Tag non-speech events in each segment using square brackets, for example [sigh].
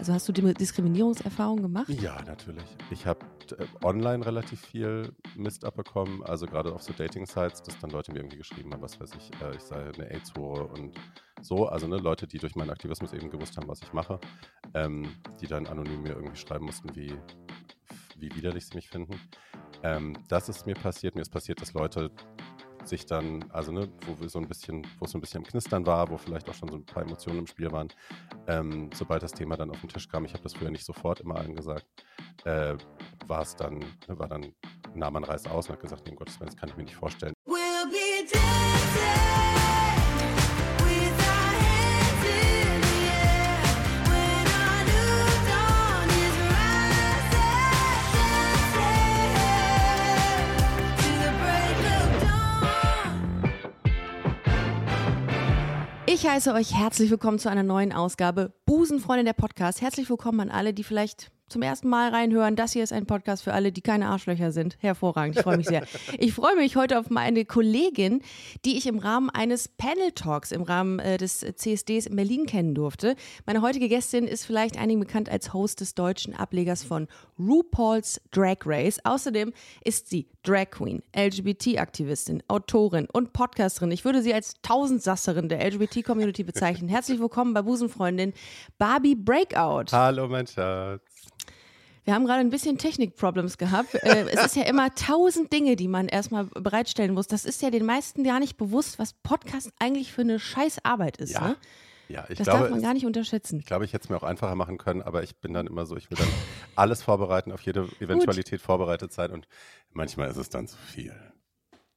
Also hast du Diskriminierungserfahrungen gemacht? Ja, natürlich. Ich habe äh, online relativ viel Mist abbekommen, also gerade auf so Dating-Sites, dass dann Leute mir irgendwie geschrieben haben, was weiß ich, äh, ich sei eine AIDS-Hure und so. Also ne, Leute, die durch meinen Aktivismus eben gewusst haben, was ich mache, ähm, die dann anonym mir irgendwie schreiben mussten, wie, wie widerlich sie mich finden. Ähm, das ist mir passiert. Mir ist passiert, dass Leute sich dann, also ne, wo wir so ein bisschen, wo es so ein bisschen im Knistern war, wo vielleicht auch schon so ein paar Emotionen im Spiel waren, ähm, sobald das Thema dann auf den Tisch kam, ich habe das früher nicht sofort immer allen gesagt, äh, war es dann, ne, war dann, nahm man Reis aus und hat gesagt, nee, um Gottes Willen, das kann ich mir nicht vorstellen. Ich heiße euch herzlich willkommen zu einer neuen Ausgabe Busenfreundin der Podcast. Herzlich willkommen an alle, die vielleicht zum ersten Mal reinhören. Das hier ist ein Podcast für alle, die keine Arschlöcher sind. Hervorragend, ich freue mich sehr. [laughs] Ich freue mich heute auf meine Kollegin, die ich im Rahmen eines Panel Talks im Rahmen äh, des CSDs in Berlin kennen durfte. Meine heutige Gästin ist vielleicht einigen bekannt als Host des deutschen Ablegers von RuPaul's Drag Race. Außerdem ist sie Drag Queen, LGBT-Aktivistin, Autorin und Podcasterin. Ich würde sie als Tausendsasserin der LGBT-Community bezeichnen. Herzlich willkommen bei Busenfreundin Barbie Breakout. Hallo, mein Schatz. Wir haben gerade ein bisschen Technik-Problems gehabt. Äh, es ist ja immer tausend Dinge, die man erstmal bereitstellen muss. Das ist ja den meisten gar nicht bewusst, was Podcast eigentlich für eine Scheißarbeit ist. Ja. Ne? Ja, ich das glaube, darf man gar nicht unterschätzen. Ich glaube, ich hätte es mir auch einfacher machen können, aber ich bin dann immer so, ich will dann alles vorbereiten, auf jede Eventualität Gut. vorbereitet sein und manchmal ist es dann zu viel.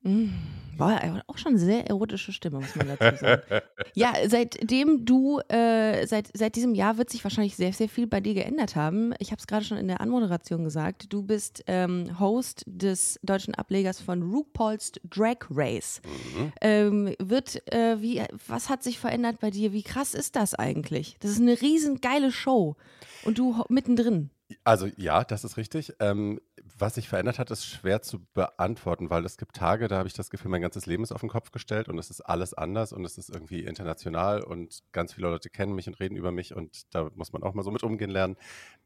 Mm, war auch schon sehr erotische Stimme, muss man dazu sagen. [laughs] ja, seitdem du, äh, seit, seit diesem Jahr wird sich wahrscheinlich sehr, sehr viel bei dir geändert haben. Ich habe es gerade schon in der Anmoderation gesagt. Du bist ähm, Host des deutschen Ablegers von RuPaul's Drag Race. Mhm. Ähm, wird, äh, wie, was hat sich verändert bei dir? Wie krass ist das eigentlich? Das ist eine riesen geile Show und du mittendrin. Also ja, das ist richtig. Ähm, was sich verändert hat, ist schwer zu beantworten, weil es gibt Tage, da habe ich das Gefühl, mein ganzes Leben ist auf den Kopf gestellt und es ist alles anders und es ist irgendwie international und ganz viele Leute kennen mich und reden über mich und da muss man auch mal so mit umgehen lernen.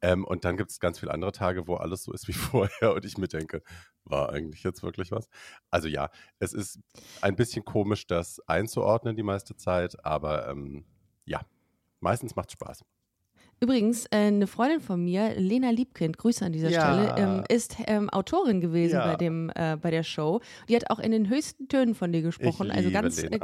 Ähm, und dann gibt es ganz viele andere Tage, wo alles so ist wie [laughs] vorher und ich mir denke, war eigentlich jetzt wirklich was? Also ja, es ist ein bisschen komisch, das einzuordnen die meiste Zeit, aber ähm, ja, meistens macht es Spaß. Übrigens, äh, eine Freundin von mir, Lena Liebkind, Grüße an dieser ja. Stelle, ähm, ist ähm, Autorin gewesen ja. bei, dem, äh, bei der Show. Die hat auch in den höchsten Tönen von dir gesprochen. Also ganz, äh,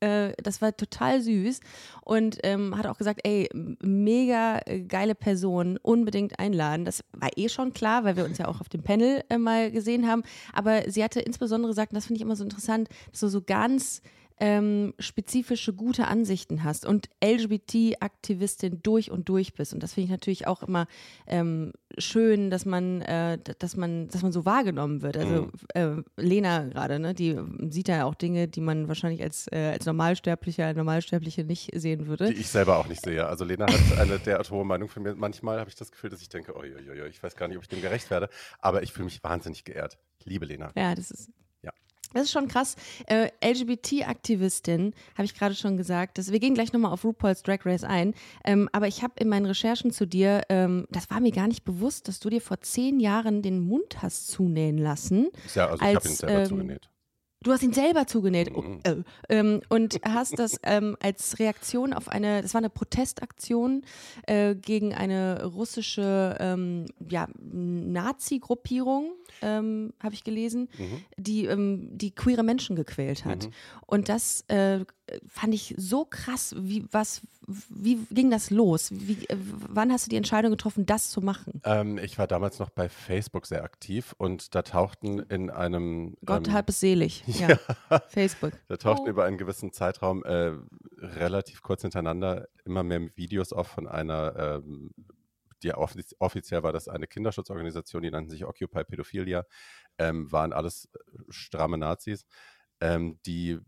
äh, das war total süß. Und ähm, hat auch gesagt, ey, mega äh, geile Person, unbedingt einladen. Das war eh schon klar, weil wir uns ja auch auf dem Panel äh, mal gesehen haben. Aber sie hatte insbesondere gesagt, und das finde ich immer so interessant, dass du so ganz ähm, spezifische gute Ansichten hast und LGBT-Aktivistin durch und durch bist. Und das finde ich natürlich auch immer ähm, schön, dass man, äh, dass man, dass man so wahrgenommen wird. Also mhm. äh, Lena gerade, ne, die sieht ja auch Dinge, die man wahrscheinlich als, äh, als Normalsterblicher, Normalsterbliche nicht sehen würde. Die ich selber auch nicht sehe. Also Lena hat eine derart hohe Meinung von mir. Manchmal habe ich das Gefühl, dass ich denke, oh, oh, oh, ich weiß gar nicht, ob ich dem gerecht werde. Aber ich fühle mich wahnsinnig geehrt. Ich liebe Lena. Ja, das ist das ist schon krass. Äh, LGBT-Aktivistin, habe ich gerade schon gesagt. Das, wir gehen gleich nochmal auf RuPaul's Drag Race ein. Ähm, aber ich habe in meinen Recherchen zu dir, ähm, das war mir gar nicht bewusst, dass du dir vor zehn Jahren den Mund hast zunähen lassen. Ja, also ich habe ihn selber ähm, zugenäht. Du hast ihn selber zugenäht oh, äh, ähm, und hast das ähm, als Reaktion auf eine, das war eine Protestaktion äh, gegen eine russische ähm, ja, Nazi-Gruppierung, ähm, habe ich gelesen, mhm. die, ähm, die queere Menschen gequält hat. Mhm. Und das äh, fand ich so krass. Wie, was, wie ging das los? Wie, äh, wann hast du die Entscheidung getroffen, das zu machen? Ähm, ich war damals noch bei Facebook sehr aktiv und da tauchten in einem. Gott ähm, halb es selig. [laughs] Ja, Facebook. Da tauchten oh. über einen gewissen Zeitraum äh, relativ kurz hintereinander immer mehr Videos auf von einer. Ähm, die offiziell war das eine Kinderschutzorganisation, die nannten sich Occupy Pädophilia, ähm, waren alles äh, stramme Nazis, ähm, die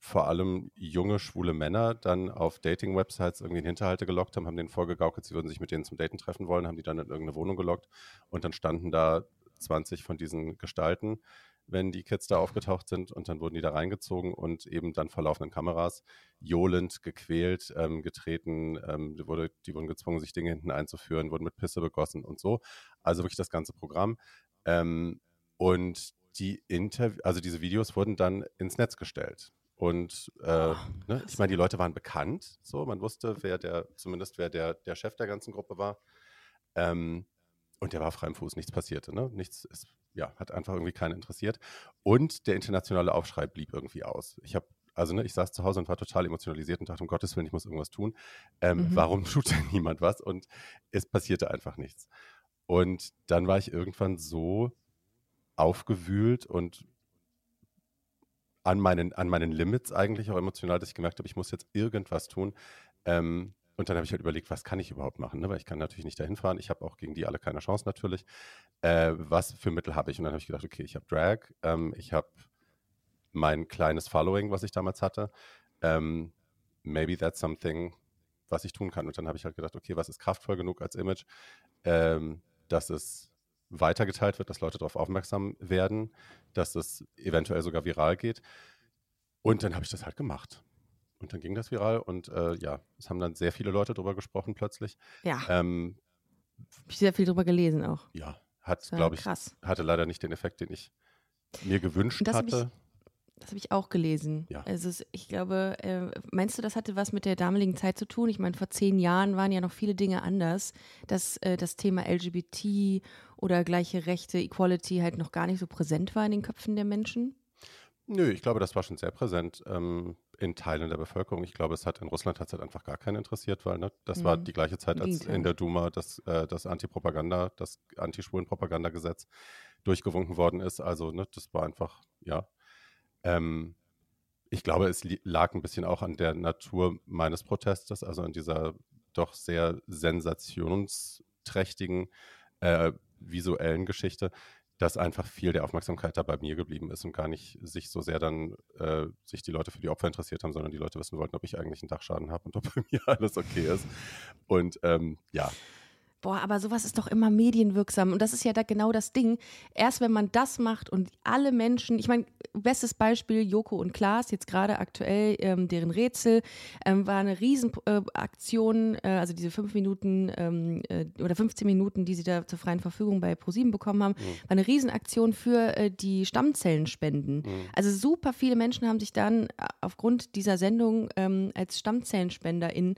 vor allem junge, schwule Männer dann auf Dating-Websites irgendwie in Hinterhalte gelockt haben, haben denen vorgegaukelt, sie würden sich mit denen zum Daten treffen wollen, haben die dann in irgendeine Wohnung gelockt und dann standen da 20 von diesen Gestalten wenn die Kids da aufgetaucht sind und dann wurden die da reingezogen und eben dann vor laufenden Kameras johlend gequält, ähm, getreten, ähm, die, wurde, die wurden gezwungen, sich Dinge hinten einzuführen, wurden mit Pisse begossen und so. Also wirklich das ganze Programm. Ähm, und die Interv also diese Videos wurden dann ins Netz gestellt. Und äh, oh, ne, ich meine, die Leute waren bekannt, so man wusste, wer der, zumindest wer der, der Chef der ganzen Gruppe war. Ähm, und der war frei im Fuß, nichts passierte. Ne? Nichts ist, ja, hat einfach irgendwie keinen interessiert. Und der internationale Aufschrei blieb irgendwie aus. Ich habe, also ne, ich saß zu Hause und war total emotionalisiert und dachte, um Gottes Willen, ich muss irgendwas tun. Ähm, mhm. Warum [laughs] tut denn niemand was? Und es passierte einfach nichts. Und dann war ich irgendwann so aufgewühlt und an meinen, an meinen Limits eigentlich auch emotional, dass ich gemerkt habe, ich muss jetzt irgendwas tun. Ähm, und dann habe ich halt überlegt, was kann ich überhaupt machen? Ne? Weil ich kann natürlich nicht dahin fahren. Ich habe auch gegen die alle keine Chance natürlich. Äh, was für Mittel habe ich? Und dann habe ich gedacht, okay, ich habe Drag, ähm, ich habe mein kleines Following, was ich damals hatte. Ähm, maybe that's something, was ich tun kann. Und dann habe ich halt gedacht, okay, was ist kraftvoll genug als Image, ähm, dass es weitergeteilt wird, dass Leute darauf aufmerksam werden, dass es eventuell sogar viral geht. Und dann habe ich das halt gemacht. Und dann ging das viral und äh, ja, es haben dann sehr viele Leute drüber gesprochen plötzlich. Ja. Ähm, Habe ich sehr viel drüber gelesen auch. Ja, hat, glaube ich, krass. hatte leider nicht den Effekt, den ich mir gewünscht das hatte. Das habe ich auch gelesen. Ja. Also ich glaube, äh, meinst du, das hatte was mit der damaligen Zeit zu tun? Ich meine, vor zehn Jahren waren ja noch viele Dinge anders, dass äh, das Thema LGBT oder gleiche Rechte, Equality halt noch gar nicht so präsent war in den Köpfen der Menschen? Nö, ich glaube, das war schon sehr präsent ähm, in Teilen der Bevölkerung. Ich glaube, es hat in Russland hat es halt einfach gar keinen interessiert, weil ne, das mhm. war die gleiche Zeit, als in der Duma das, äh, das Anti-Propaganda, das Anti-Schwulen-Propaganda-Gesetz durchgewunken worden ist. Also ne, das war einfach, ja. Ähm, ich glaube, es lag ein bisschen auch an der Natur meines Protestes, also an dieser doch sehr sensationsträchtigen äh, visuellen Geschichte dass einfach viel der Aufmerksamkeit da bei mir geblieben ist und gar nicht sich so sehr dann äh, sich die Leute für die Opfer interessiert haben, sondern die Leute wissen wollten, ob ich eigentlich einen Dachschaden habe und ob [laughs] bei mir alles okay ist. Und ähm, ja, Boah, aber sowas ist doch immer medienwirksam. Und das ist ja da genau das Ding. Erst wenn man das macht und alle Menschen, ich meine, bestes Beispiel, Joko und Klaas, jetzt gerade aktuell, ähm, deren Rätsel, ähm, war eine Riesenaktion, äh, also diese fünf Minuten ähm, äh, oder 15 Minuten, die sie da zur freien Verfügung bei ProSieben bekommen haben, mhm. war eine Riesenaktion für äh, die Stammzellenspenden. Mhm. Also super viele Menschen haben sich dann äh, aufgrund dieser Sendung ähm, als StammzellenSpenderInnen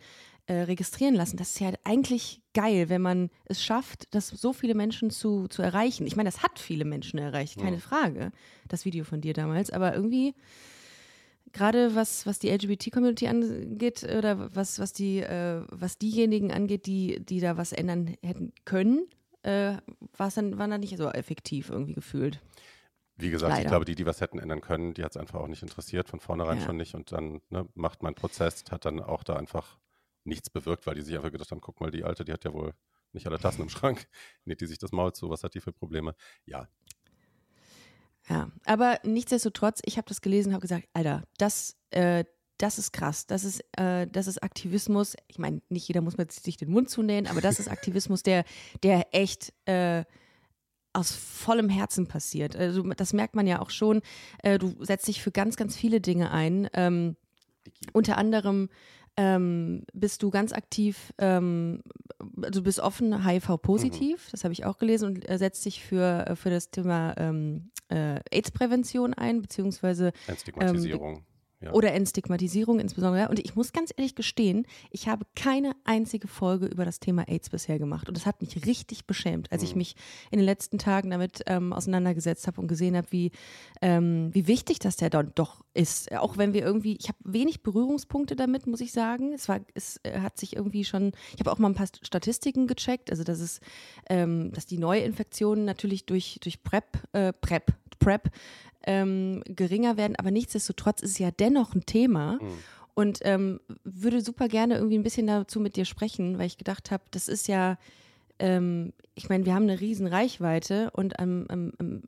äh, registrieren lassen. Das ist ja eigentlich geil, wenn man es schafft, das so viele Menschen zu, zu erreichen. Ich meine, das hat viele Menschen erreicht, keine ja. Frage, das Video von dir damals, aber irgendwie gerade was, was die LGBT-Community angeht oder was, was, die, äh, was diejenigen angeht, die, die da was ändern hätten können, äh, dann, war dann nicht so effektiv irgendwie gefühlt. Wie gesagt, Leider. ich glaube, die, die was hätten ändern können, die hat es einfach auch nicht interessiert, von vornherein ja. schon nicht. Und dann ne, macht man Prozess, hat dann auch da einfach nichts bewirkt, weil die sich einfach gedacht haben, guck mal, die Alte, die hat ja wohl nicht alle Tassen im Schrank, [laughs] näht die sich das Maul zu, was hat die für Probleme? Ja. Ja, aber nichtsdestotrotz, ich habe das gelesen, habe gesagt, Alter, das, äh, das ist krass, das ist, äh, das ist Aktivismus. Ich meine, nicht jeder muss sich den Mund zunähen, aber das ist [laughs] Aktivismus, der, der echt äh, aus vollem Herzen passiert. Also, das merkt man ja auch schon. Äh, du setzt dich für ganz, ganz viele Dinge ein. Ähm, unter anderem ähm, bist du ganz aktiv, ähm, also du bist offen HIV-positiv, mhm. das habe ich auch gelesen, und äh, setzt dich für, äh, für das Thema ähm, äh, AIDS-Prävention ein, beziehungsweise Stigmatisierung. Ja. Oder Entstigmatisierung insbesondere. Und ich muss ganz ehrlich gestehen, ich habe keine einzige Folge über das Thema AIDS bisher gemacht. Und das hat mich richtig beschämt, als mhm. ich mich in den letzten Tagen damit ähm, auseinandergesetzt habe und gesehen habe, wie, ähm, wie wichtig das ja dann doch ist. Auch wenn wir irgendwie, ich habe wenig Berührungspunkte damit, muss ich sagen. Es war, es äh, hat sich irgendwie schon, ich habe auch mal ein paar Statistiken gecheckt, also dass es, ähm, dass die Neuinfektionen natürlich durch, durch PrEP, äh, PrEP, PrEP ähm, geringer werden, aber nichtsdestotrotz ist es ja dennoch ein Thema. Mhm. Und ähm, würde super gerne irgendwie ein bisschen dazu mit dir sprechen, weil ich gedacht habe, das ist ja, ähm, ich meine, wir haben eine riesen Reichweite und ähm, ähm,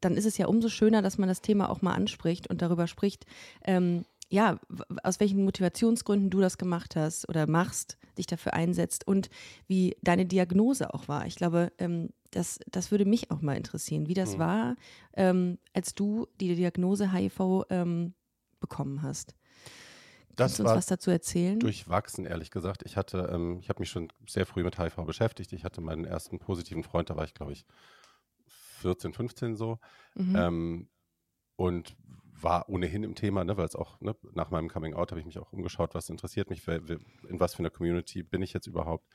dann ist es ja umso schöner, dass man das Thema auch mal anspricht und darüber spricht, ähm, ja, aus welchen Motivationsgründen du das gemacht hast oder machst, dich dafür einsetzt und wie deine Diagnose auch war. Ich glaube, ähm, das, das würde mich auch mal interessieren, wie das mhm. war, ähm, als du die Diagnose HIV ähm, bekommen hast. Das Kannst du uns was dazu erzählen? Durchwachsen, ehrlich gesagt. Ich hatte, ähm, ich habe mich schon sehr früh mit HIV beschäftigt. Ich hatte meinen ersten positiven Freund, da war ich, glaube ich, 14, 15 so. Mhm. Ähm, und war ohnehin im Thema, ne, weil es auch ne, nach meinem Coming Out habe ich mich auch umgeschaut, was interessiert mich, in was für einer Community bin ich jetzt überhaupt.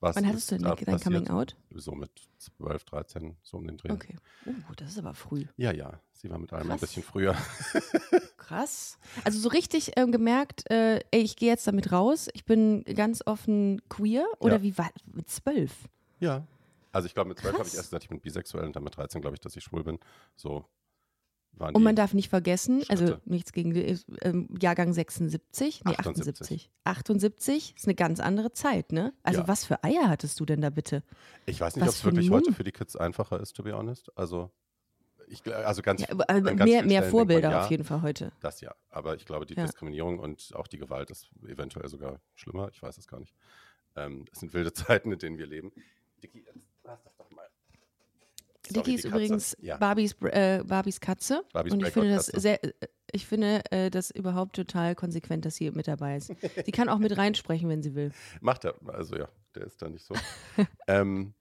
Was Wann hattest du denn dein Coming Out? So mit 12, 13, so um den Dreh. Okay. Oh, das ist aber früh. Ja, ja. Sie war mit allem Krass. ein bisschen früher. [laughs] Krass. Also so richtig ähm, gemerkt, äh, ey, ich gehe jetzt damit raus. Ich bin ganz offen queer. Oder ja. wie war mit zwölf? Ja. Also ich glaube, mit zwölf habe ich erst gesagt, ich bin bisexuell und dann mit 13 glaube ich, dass ich schwul bin. So und man darf nicht vergessen, also Schritte. also nichts gegen äh, Jahrgang 76, nee, 78. 78 ist eine ganz andere Zeit, ne? Also ja. was für Eier hattest du denn da bitte? Ich weiß nicht, ob es wirklich heute für die Kids einfacher ist, to be honest. Also ich, also ganz, ja, ganz mehr, mehr Vorbilder man, ja, auf jeden Fall heute. Das ja, aber ich glaube, die ja. Diskriminierung und auch die Gewalt ist eventuell sogar schlimmer. Ich weiß es gar nicht. Ähm, es sind wilde [laughs] Zeiten, in denen wir leben. Dicky, jetzt lass das mal. Dicky ist übrigens ja. Barbies, äh, Barbies Katze. Barbies und ich finde das sehr, ich finde äh, das überhaupt total konsequent, dass sie mit dabei ist. sie kann auch mit reinsprechen, wenn sie will. Macht er, also ja, der ist da nicht so. [laughs] ähm,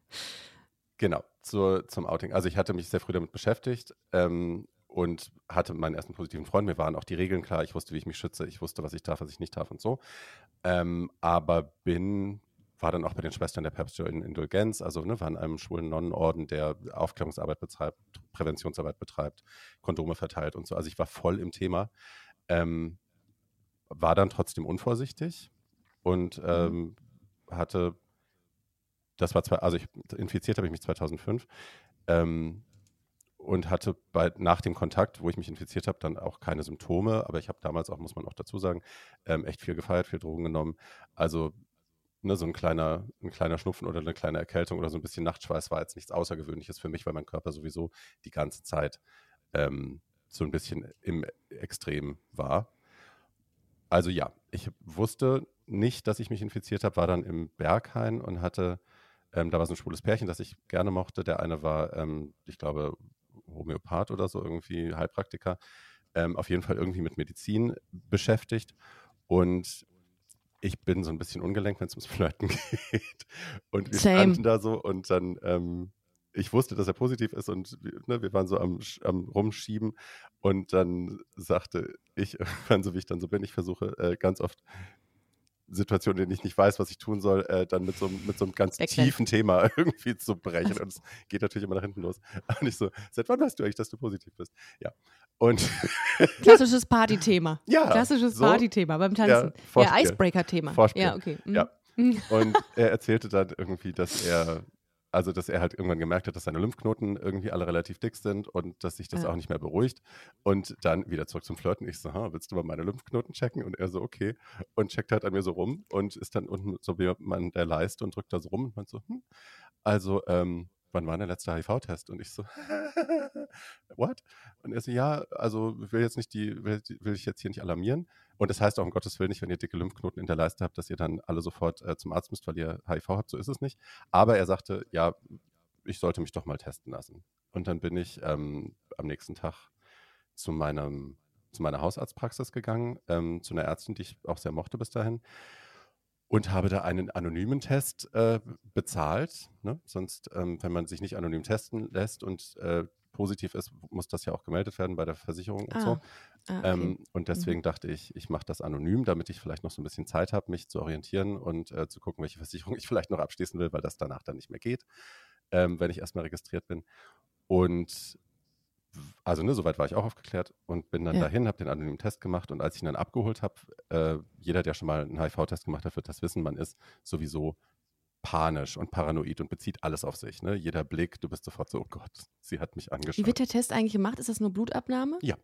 genau, zur, zum Outing. Also ich hatte mich sehr früh damit beschäftigt ähm, und hatte meinen ersten positiven Freund. Mir waren auch die Regeln klar. Ich wusste, wie ich mich schütze. Ich wusste, was ich darf, was ich nicht darf und so. Ähm, aber bin war dann auch bei den Schwestern der päpstlichen Indulgenz, also ne, war in einem schwulen Nonnenorden, der Aufklärungsarbeit betreibt, Präventionsarbeit betreibt, Kondome verteilt und so. Also ich war voll im Thema, ähm, war dann trotzdem unvorsichtig und mhm. ähm, hatte, das war zwei, also ich, infiziert habe ich mich 2005 ähm, und hatte bei, nach dem Kontakt, wo ich mich infiziert habe, dann auch keine Symptome, aber ich habe damals auch, muss man auch dazu sagen, ähm, echt viel gefeiert, viel Drogen genommen. Also ne, so ein kleiner, ein kleiner Schnupfen oder eine kleine Erkältung oder so ein bisschen Nachtschweiß war jetzt nichts Außergewöhnliches für mich, weil mein Körper sowieso die ganze Zeit ähm, so ein bisschen im Extrem war. Also ja, ich wusste nicht, dass ich mich infiziert habe, war dann im Berghain und hatte, ähm, da war so ein schwules Pärchen, das ich gerne mochte. Der eine war, ähm, ich glaube, Homöopath oder so, irgendwie Heilpraktiker. Ähm, auf jeden Fall irgendwie mit Medizin beschäftigt. Und ich bin so ein bisschen ungelenkt, wenn es ums Flirten [laughs] geht. Und wir Same. standen da so und dann, ähm, ich wusste, dass er positiv ist und ne, wir waren so am, am, Rumschieben und dann sagte ich irgendwann, so wie ich dann so bin, ich versuche äh, ganz oft Situationen, in denen ich nicht weiß, was ich tun soll, äh, dann mit so, mit so einem ganz Erklärt. tiefen Thema [laughs] irgendwie zu brechen. [laughs] Und es geht natürlich immer nach hinten los. [laughs] Und ich so, seit wann weißt du eigentlich, dass du positiv bist? Ja. Und Klassisches Partythema. Ja. Klassisches so, Partythema beim Tanzen. Ja, ja Icebreaker-Thema. Ja, okay. Mhm. Ja. Und er erzählte dann irgendwie, dass er also, dass er halt irgendwann gemerkt hat, dass seine Lymphknoten irgendwie alle relativ dick sind und dass sich das ja. auch nicht mehr beruhigt. Und dann wieder zurück zum Flirten. Ich so, willst du mal meine Lymphknoten checken? Und er so, okay. Und checkt halt an mir so rum und ist dann unten so wie man der Leiste und drückt da so rum und man so, hm. Also, ähm, wann war der letzte HIV-Test? Und ich so, [laughs] what? Und er so, ja, also will jetzt nicht die, will, will ich jetzt hier nicht alarmieren. Und das heißt auch um Gottes Willen nicht, wenn ihr dicke Lymphknoten in der Leiste habt, dass ihr dann alle sofort äh, zum Arzt müsst, weil ihr HIV habt. So ist es nicht. Aber er sagte, ja, ich sollte mich doch mal testen lassen. Und dann bin ich ähm, am nächsten Tag zu meinem zu meiner Hausarztpraxis gegangen, ähm, zu einer Ärztin, die ich auch sehr mochte bis dahin und habe da einen anonymen Test äh, bezahlt. Ne? Sonst, ähm, wenn man sich nicht anonym testen lässt und äh, positiv ist, muss das ja auch gemeldet werden bei der Versicherung und ah. so. Ah, okay. ähm, und deswegen mhm. dachte ich, ich mache das anonym, damit ich vielleicht noch so ein bisschen Zeit habe, mich zu orientieren und äh, zu gucken, welche Versicherung [laughs] ich vielleicht noch abschließen will, weil das danach dann nicht mehr geht, ähm, wenn ich erstmal registriert bin. Und also ne, soweit war ich auch aufgeklärt und bin dann ja. dahin, habe den anonymen Test gemacht und als ich ihn dann abgeholt habe, äh, jeder, der schon mal einen HIV-Test gemacht hat, wird das wissen, man ist sowieso panisch und paranoid und bezieht alles auf sich. Ne? Jeder Blick, du bist sofort so, oh Gott, sie hat mich angeschaut. Wie wird der Test eigentlich gemacht? Ist das nur Blutabnahme? Ja.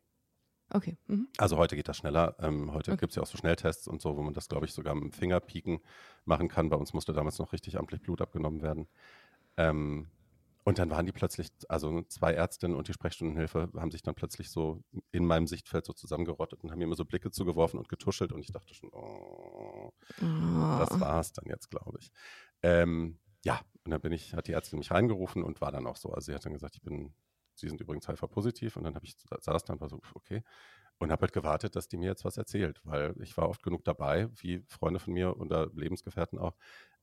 Okay. Mhm. Also heute geht das schneller. Ähm, heute okay. gibt es ja auch so Schnelltests und so, wo man das, glaube ich, sogar mit dem Fingerpieken machen kann. Bei uns musste damals noch richtig amtlich Blut abgenommen werden. Ähm, und dann waren die plötzlich, also zwei Ärztinnen und die Sprechstundenhilfe haben sich dann plötzlich so in meinem Sichtfeld so zusammengerottet und haben mir immer so Blicke zugeworfen und getuschelt und ich dachte schon, oh, oh. das war's dann jetzt, glaube ich. Ähm, ja, und dann bin ich, hat die Ärztin mich reingerufen und war dann auch so. Also sie hat dann gesagt, ich bin, sie sind übrigens HIV-positiv und dann habe ich, saß dann, war so, okay. Und habe halt gewartet, dass die mir jetzt was erzählt, weil ich war oft genug dabei, wie Freunde von mir oder Lebensgefährten auch,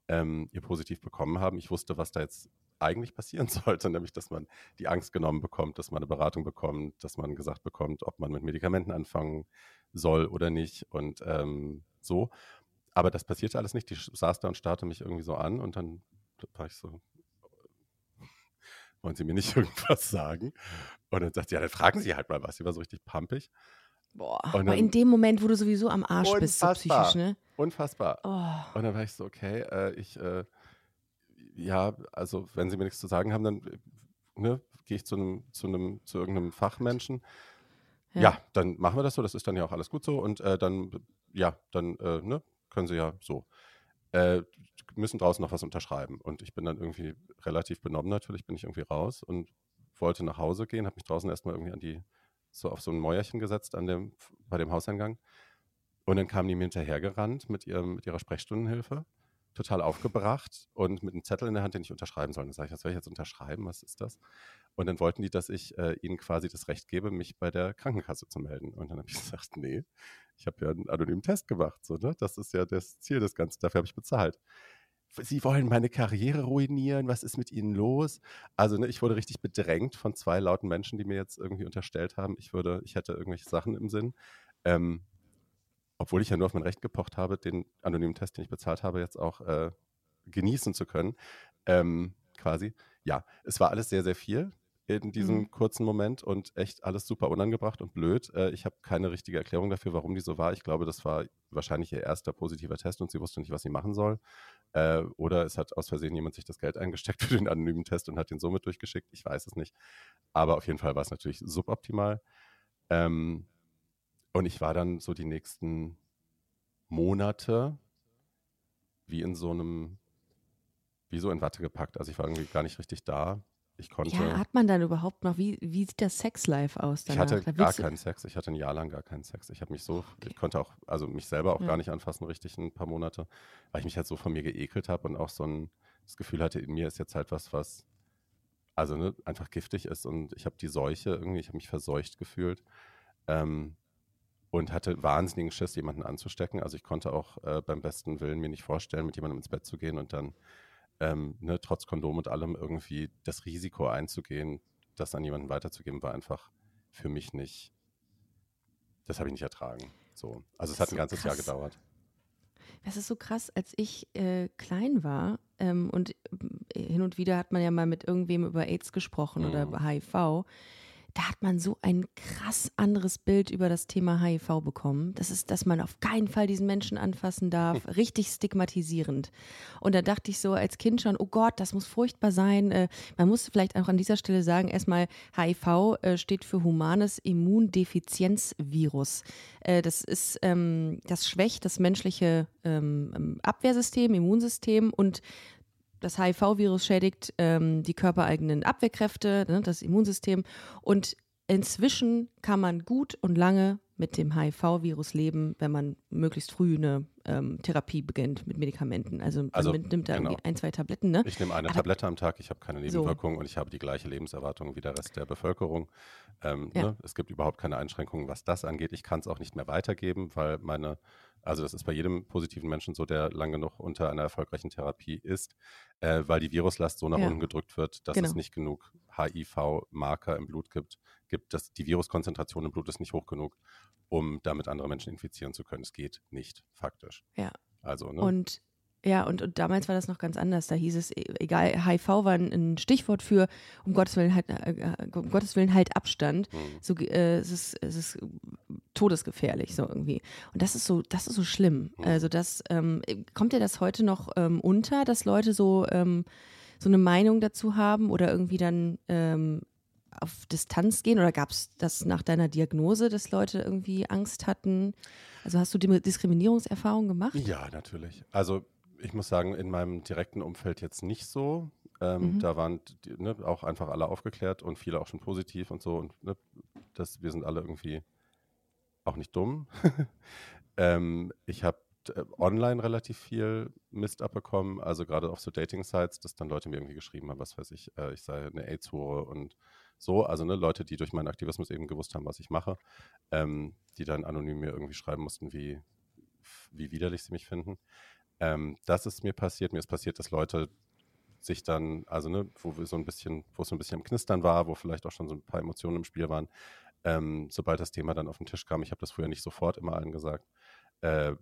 ähm, ihr positiv bekommen haben. Ich wusste, was da jetzt eigentlich passieren [laughs] sollte, nämlich dass man die Angst genommen bekommt, dass man eine Beratung bekommt, dass man gesagt bekommt, ob man mit Medikamenten anfangen soll oder nicht und ähm, so. Aber das passierte alles nicht. Die saß da und starrte mich irgendwie so an und dann war ich so, [laughs] wollen Sie mir nicht [laughs] irgendwas sagen? Und dann sagt sie, ja, dann fragen Sie halt mal was. Sie war so richtig pumpig. Boah, aber in dem Moment, wo du sowieso am Arsch bist, so psychisch, ne? Unfassbar. Oh. Und dann war ich so, okay, äh, ich, äh, ja, also wenn Sie mir nichts zu sagen haben, dann ne, gehe ich zu einem, zu einem, zu irgendeinem Fachmenschen. Ja. ja. dann machen wir das so, das ist dann ja auch alles gut so und äh, dann, ja, dann äh, ne, können Sie ja so. Äh, müssen draußen noch was unterschreiben. Und ich bin dann irgendwie relativ benommen natürlich, bin ich irgendwie raus und wollte nach Hause gehen, habe mich draußen erstmal irgendwie an die, so auf so ein Mäuerchen gesetzt an dem, bei dem Hauseingang. Und dann kamen die mir hinterhergerannt mit, ihrem, mit ihrer Sprechstundenhilfe total aufgebracht und mit einem Zettel in der Hand, den ich unterschreiben soll. Dann sage ich, was soll ich jetzt unterschreiben? Was ist das? Und dann wollten die, dass ich äh, ihnen quasi das Recht gebe, mich bei der Krankenkasse zu melden. Und dann habe ich [laughs] gesagt, nee, ich habe ja einen anonymen Test gemacht. So, ne? Das ist ja das Ziel des Ganzen. Dafür habe ich bezahlt. Sie wollen meine Karriere ruinieren, was ist mit Ihnen los? Also, ne, ich wurde richtig bedrängt von zwei lauten Menschen, die mir jetzt irgendwie unterstellt haben, ich würde, ich hätte irgendwelche Sachen im Sinn. Ähm, obwohl ich ja nur auf mein Recht gepocht habe, den anonymen Test, den ich bezahlt habe, jetzt auch äh, genießen zu können. Ähm, quasi. Ja, es war alles sehr, sehr viel in diesem mhm. kurzen Moment und echt alles super unangebracht und blöd. Äh, ich habe keine richtige Erklärung dafür, warum die so war. Ich glaube, das war wahrscheinlich ihr erster positiver Test und sie wusste nicht, was sie machen soll. Äh, oder es hat aus Versehen jemand sich das Geld eingesteckt [laughs] für den anonymen Test und hat den somit durchgeschickt. Ich weiß es nicht. Aber auf jeden Fall war es natürlich suboptimal. Ähm, und ich war dann so die nächsten Monate wie in so einem, wie so in Watte gepackt. Also ich war irgendwie gar nicht richtig da. Ich konnte. Ja, hat man dann überhaupt noch, wie, wie sieht das Sexlife aus? Danach? Ich hatte gar keinen Sex. Ich hatte ein Jahr lang gar keinen Sex. Ich habe mich so, okay. ich konnte auch, also mich selber auch ja. gar nicht anfassen, richtig ein paar Monate, weil ich mich halt so von mir geekelt habe und auch so ein, das Gefühl hatte, in mir ist jetzt halt was, was, also ne, einfach giftig ist und ich habe die Seuche irgendwie, ich habe mich verseucht gefühlt. Ähm, und hatte wahnsinnigen Schiss, jemanden anzustecken. Also ich konnte auch äh, beim besten Willen mir nicht vorstellen, mit jemandem ins Bett zu gehen und dann ähm, ne, trotz Kondom und allem irgendwie das Risiko einzugehen, das an jemanden weiterzugeben, war einfach für mich nicht, das habe ich nicht ertragen. So. Also es hat ein ganzes krass. Jahr gedauert. Das ist so krass, als ich äh, klein war ähm, und äh, hin und wieder hat man ja mal mit irgendwem über AIDS gesprochen mhm. oder HIV da hat man so ein krass anderes Bild über das Thema HIV bekommen. Das ist, dass man auf keinen Fall diesen Menschen anfassen darf. [laughs] Richtig stigmatisierend. Und da dachte ich so als Kind schon, oh Gott, das muss furchtbar sein. Äh, man muss vielleicht auch an dieser Stelle sagen, erstmal HIV äh, steht für humanes Immundefizienzvirus. Äh, das ist, ähm, das schwächt das menschliche ähm, Abwehrsystem, Immunsystem und das HIV-Virus schädigt ähm, die körpereigenen Abwehrkräfte, ne, das Immunsystem. Und inzwischen kann man gut und lange mit dem HIV-Virus leben, wenn man möglichst früh eine ähm, Therapie beginnt mit Medikamenten. Also, also man nimmt da genau. ein, zwei Tabletten. Ne? Ich nehme eine Aber, Tablette am Tag, ich habe keine Nebenwirkungen so. und ich habe die gleiche Lebenserwartung wie der Rest der Bevölkerung. Ähm, ja. ne? Es gibt überhaupt keine Einschränkungen, was das angeht. Ich kann es auch nicht mehr weitergeben, weil meine also das ist bei jedem positiven Menschen so, der lang genug unter einer erfolgreichen Therapie ist, äh, weil die Viruslast so nach ja. unten gedrückt wird, dass genau. es nicht genug HIV-Marker im Blut gibt, gibt, dass die Viruskonzentration im Blut ist nicht hoch genug, um damit andere Menschen infizieren zu können. Es geht nicht, faktisch. Ja. Also, ne? Und ja, und, und, damals war das noch ganz anders. Da hieß es, e, egal, HIV war ein, Stichwort für, um Gottes Willen halt, äh, äh, um Gottes Willen halt Abstand. Mhm. So, äh, es, ist, es ist todesgefährlich, so irgendwie. Und das ist so, das ist so schlimm. Mhm. Also das, ähm, kommt dir das heute noch ähm, unter, dass Leute so, ähm, so eine Meinung dazu haben oder irgendwie dann ähm, auf Distanz gehen? Oder gab es das nach deiner Diagnose, dass Leute irgendwie Angst hatten? Also hast du Diskriminierungserfahrungen gemacht? Ja, natürlich. Also ich muss sagen, in meinem direkten Umfeld jetzt nicht so. Ähm, mhm. Da waren ne, auch einfach alle aufgeklärt und viele auch schon positiv und so. Und ne, das, wir sind alle irgendwie auch nicht dumm. [laughs] ähm, ich habe äh, online relativ viel Mist abbekommen, also gerade auf so Dating-Sites, dass dann Leute mir irgendwie geschrieben haben, was weiß ich, äh, ich sei eine AIDS-Hure und so, also ne, Leute, die durch meinen Aktivismus eben gewusst haben, was ich mache, ähm, die dann anonym mir irgendwie schreiben mussten, wie, wie widerlich sie mich finden. Ähm, das ist mir passiert. Mir ist passiert, dass Leute sich dann, also ne, wo wir so ein bisschen, wo es so ein bisschen im Knistern war, wo vielleicht auch schon so ein paar Emotionen im Spiel waren, ähm, sobald das Thema dann auf den Tisch kam, ich habe das früher nicht sofort immer allen gesagt, äh,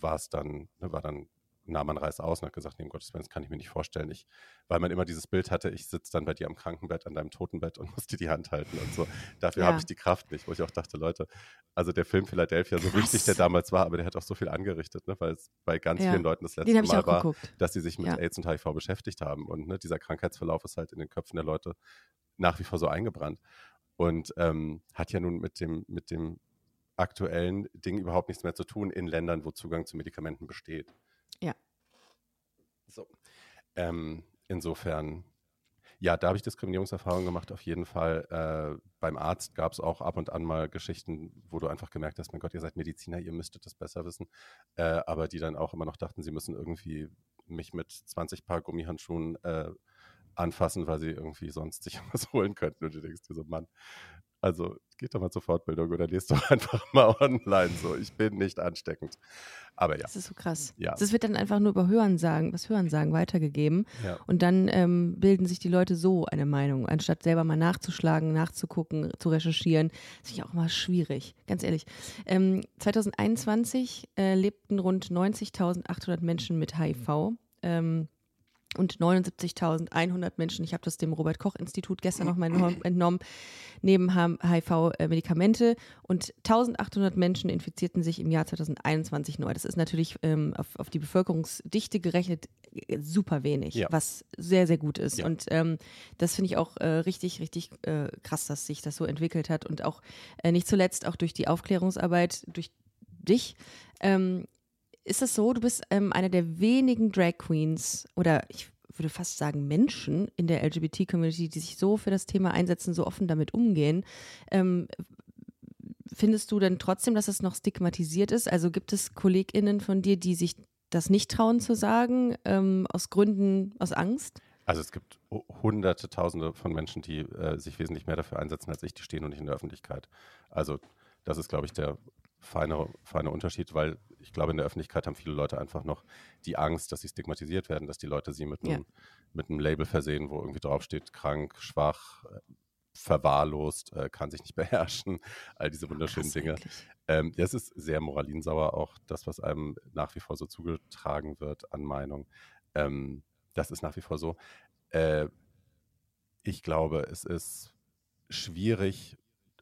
war es dann, ne, war dann nahm man Reis aus und hat gesagt, nee, um Gottes Willen, das kann ich mir nicht vorstellen. Ich, weil man immer dieses Bild hatte, ich sitze dann bei dir am Krankenbett, an deinem Totenbett und [laughs] muss dir die Hand halten und so. Dafür ja. habe ich die Kraft nicht, wo ich auch dachte, Leute, also der Film Philadelphia, so wichtig der damals war, aber der hat auch so viel angerichtet, ne, weil es bei ganz ja. vielen Leuten das letzte Mal war, geguckt. dass sie sich mit ja. AIDS und HIV beschäftigt haben. Und ne, dieser Krankheitsverlauf ist halt in den Köpfen der Leute nach wie vor so eingebrannt. Und ähm, hat ja nun mit dem, mit dem aktuellen Ding überhaupt nichts mehr zu tun in Ländern, wo Zugang zu Medikamenten besteht. Ja. So. Ähm, insofern, ja, da habe ich Diskriminierungserfahrungen gemacht, auf jeden Fall. Äh, beim Arzt gab es auch ab und an mal Geschichten, wo du einfach gemerkt hast, mein Gott, ihr seid Mediziner, ihr müsstet das besser wissen. Äh, aber die dann auch immer noch dachten, sie müssen irgendwie mich mit 20 Paar Gummihandschuhen äh, anfassen, weil sie irgendwie sonst sich [laughs] was holen könnten. Und du denkst dir so, Mann, also geht doch mal zur Fortbildung oder lest doch [laughs] einfach mal online so. Ich bin nicht ansteckend. Aber ja. Das ist so krass. Ja. Das wird dann einfach nur über Hörensagen, was Hörensagen weitergegeben. Ja. Und dann ähm, bilden sich die Leute so eine Meinung, anstatt selber mal nachzuschlagen, nachzugucken, zu recherchieren. Das finde ich auch immer schwierig, ganz ehrlich. Ähm, 2021 äh, lebten rund 90.800 Menschen mit HIV. Ähm, und 79.100 Menschen, ich habe das dem Robert Koch Institut gestern noch mal entnommen, [clears throat] nehmen HIV Medikamente und 1.800 Menschen infizierten sich im Jahr 2021 neu. Das ist natürlich ähm, auf, auf, die Bevölkerungsdichte gerechnet äh, super wenig, ja. was sehr, sehr gut ist. Ja. Und ähm, das finde ich auch äh, richtig, richtig äh, krass, dass sich das so entwickelt hat und auch äh, nicht zuletzt auch durch die Aufklärungsarbeit, durch dich, ähm, ist es so, du bist ähm, einer der wenigen Drag Queens oder ich würde fast sagen Menschen in der LGBT-Community, die sich so für das Thema einsetzen, so offen damit umgehen. Ähm, findest du denn trotzdem, dass es noch stigmatisiert ist? Also gibt es KollegInnen von dir, die sich das nicht trauen zu sagen, ähm, aus Gründen, aus Angst? Also es gibt hunderte, tausende von Menschen, die äh, sich wesentlich mehr dafür einsetzen als ich, die stehen noch nicht in der Öffentlichkeit. Also das ist, glaube ich, der feine, feine Unterschied, weil ich glaube, in der Öffentlichkeit haben viele Leute einfach noch die Angst, dass sie stigmatisiert werden, dass die Leute sie mit einem, ja. mit einem Label versehen, wo irgendwie draufsteht, krank, schwach, äh, verwahrlost, äh, kann sich nicht [laughs] beherrschen, all diese wunderschönen Krass, Dinge. Ähm, ja, es ist sehr moralinsauer, auch das, was einem nach wie vor so zugetragen wird an Meinung. Ähm, das ist nach wie vor so. Äh, ich glaube, es ist schwierig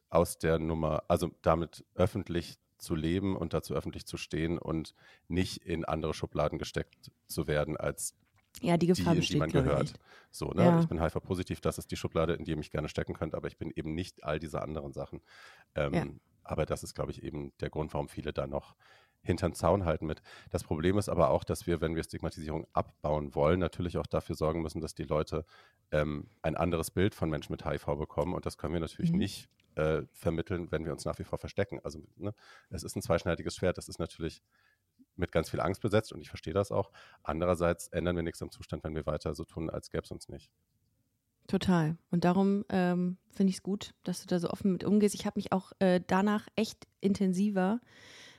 aus der Nummer, also damit öffentlich zu leben und dazu öffentlich zu stehen und nicht in andere Schubladen gesteckt zu werden als ja, die, Gefahr die, in die man gehört. So, ne? Ja. Ich bin HIV-positiv, das ist die Schublade, in die ihr mich gerne stecken könnt, aber ich bin eben nicht all diese anderen Sachen. Ähm, ja. Aber das ist, glaube ich, eben der Grund, warum viele da noch hinterm Zaun halten mit. Das Problem ist aber auch, dass wir, wenn wir Stigmatisierung abbauen wollen, natürlich auch dafür sorgen müssen, dass die Leute ähm, ein anderes Bild von Menschen mit HIV bekommen. Und das können wir natürlich mhm. nicht äh, vermitteln, wenn wir uns nach wie vor verstecken. Also ne, es ist ein zweischneidiges Schwert. Das ist natürlich mit ganz viel Angst besetzt und ich verstehe das auch. Andererseits ändern wir nichts am Zustand, wenn wir weiter so tun, als gäbe es uns nicht. Total. Und darum ähm, finde ich es gut, dass du da so offen mit umgehst. Ich habe mich auch äh, danach echt intensiver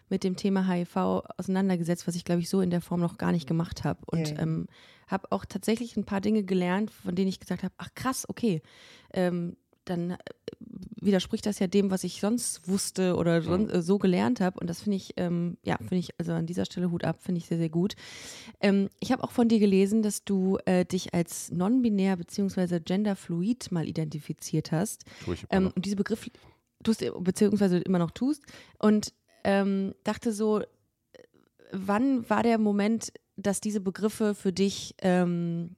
mit dem Thema HIV auseinandergesetzt, was ich, glaube ich, so in der Form noch gar nicht gemacht habe. Und yeah. ähm, habe auch tatsächlich ein paar Dinge gelernt, von denen ich gesagt habe, ach krass, okay, ähm, dann äh, widerspricht das ja dem, was ich sonst wusste oder son so gelernt habe. Und das finde ich, ähm, ja, finde ich, also an dieser Stelle Hut ab, finde ich sehr, sehr gut. Ähm, ich habe auch von dir gelesen, dass du äh, dich als non-binär bzw. genderfluid mal identifiziert hast. Tue ich ähm, und diese Begriff tust beziehungsweise immer noch tust. Und ähm, dachte so, wann war der Moment, dass diese Begriffe für dich ähm,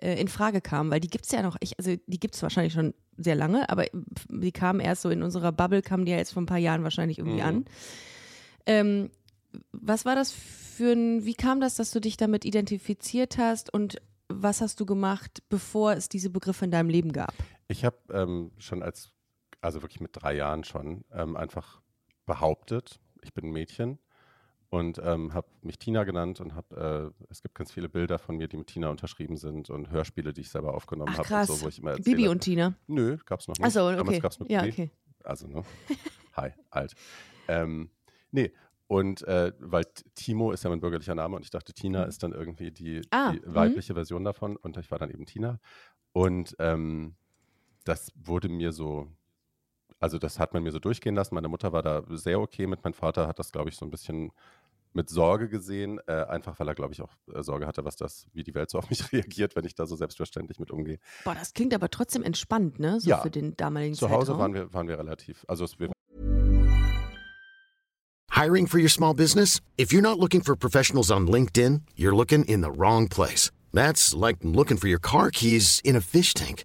äh, in Frage kamen? Weil die gibt es ja noch, ich, also die gibt es wahrscheinlich schon sehr lange, aber die kamen erst so in unserer Bubble, kamen die ja jetzt vor ein paar Jahren wahrscheinlich irgendwie mhm. an. Ähm, was war das für ein, wie kam das, dass du dich damit identifiziert hast und was hast du gemacht, bevor es diese Begriffe in deinem Leben gab? Ich habe ähm, schon als, also wirklich mit drei Jahren schon, ähm, einfach behauptet, ich bin ein Mädchen und ähm, habe mich Tina genannt und habe, äh, es gibt ganz viele Bilder von mir, die mit Tina unterschrieben sind und Hörspiele, die ich selber aufgenommen habe. So, wo ich immer Bibi und Tina? Nö, gab es noch nicht. Achso, okay. Damals gab's nur ja, okay. Also, ne? [laughs] Hi, alt. Ähm, nee, und äh, weil Timo ist ja mein bürgerlicher Name und ich dachte, Tina mhm. ist dann irgendwie die, ah, die weibliche Version davon und ich war dann eben Tina. Und ähm, das wurde mir so, also das hat man mir so durchgehen lassen. Meine Mutter war da sehr okay mit, mein Vater hat das, glaube ich, so ein bisschen mit Sorge gesehen, äh, einfach weil er, glaube ich, auch äh, Sorge hatte, was das, wie die Welt so auf mich [laughs] reagiert, wenn ich da so selbstverständlich mit umgehe. Boah, das klingt aber trotzdem entspannt, ne? So ja. für den damaligen Zu Hause Zeitraum. waren wir, waren wir relativ, also es, wir Hiring for your small business? If you're not looking for professionals on LinkedIn, you're looking in the wrong place. That's like looking for your car keys in a fish tank.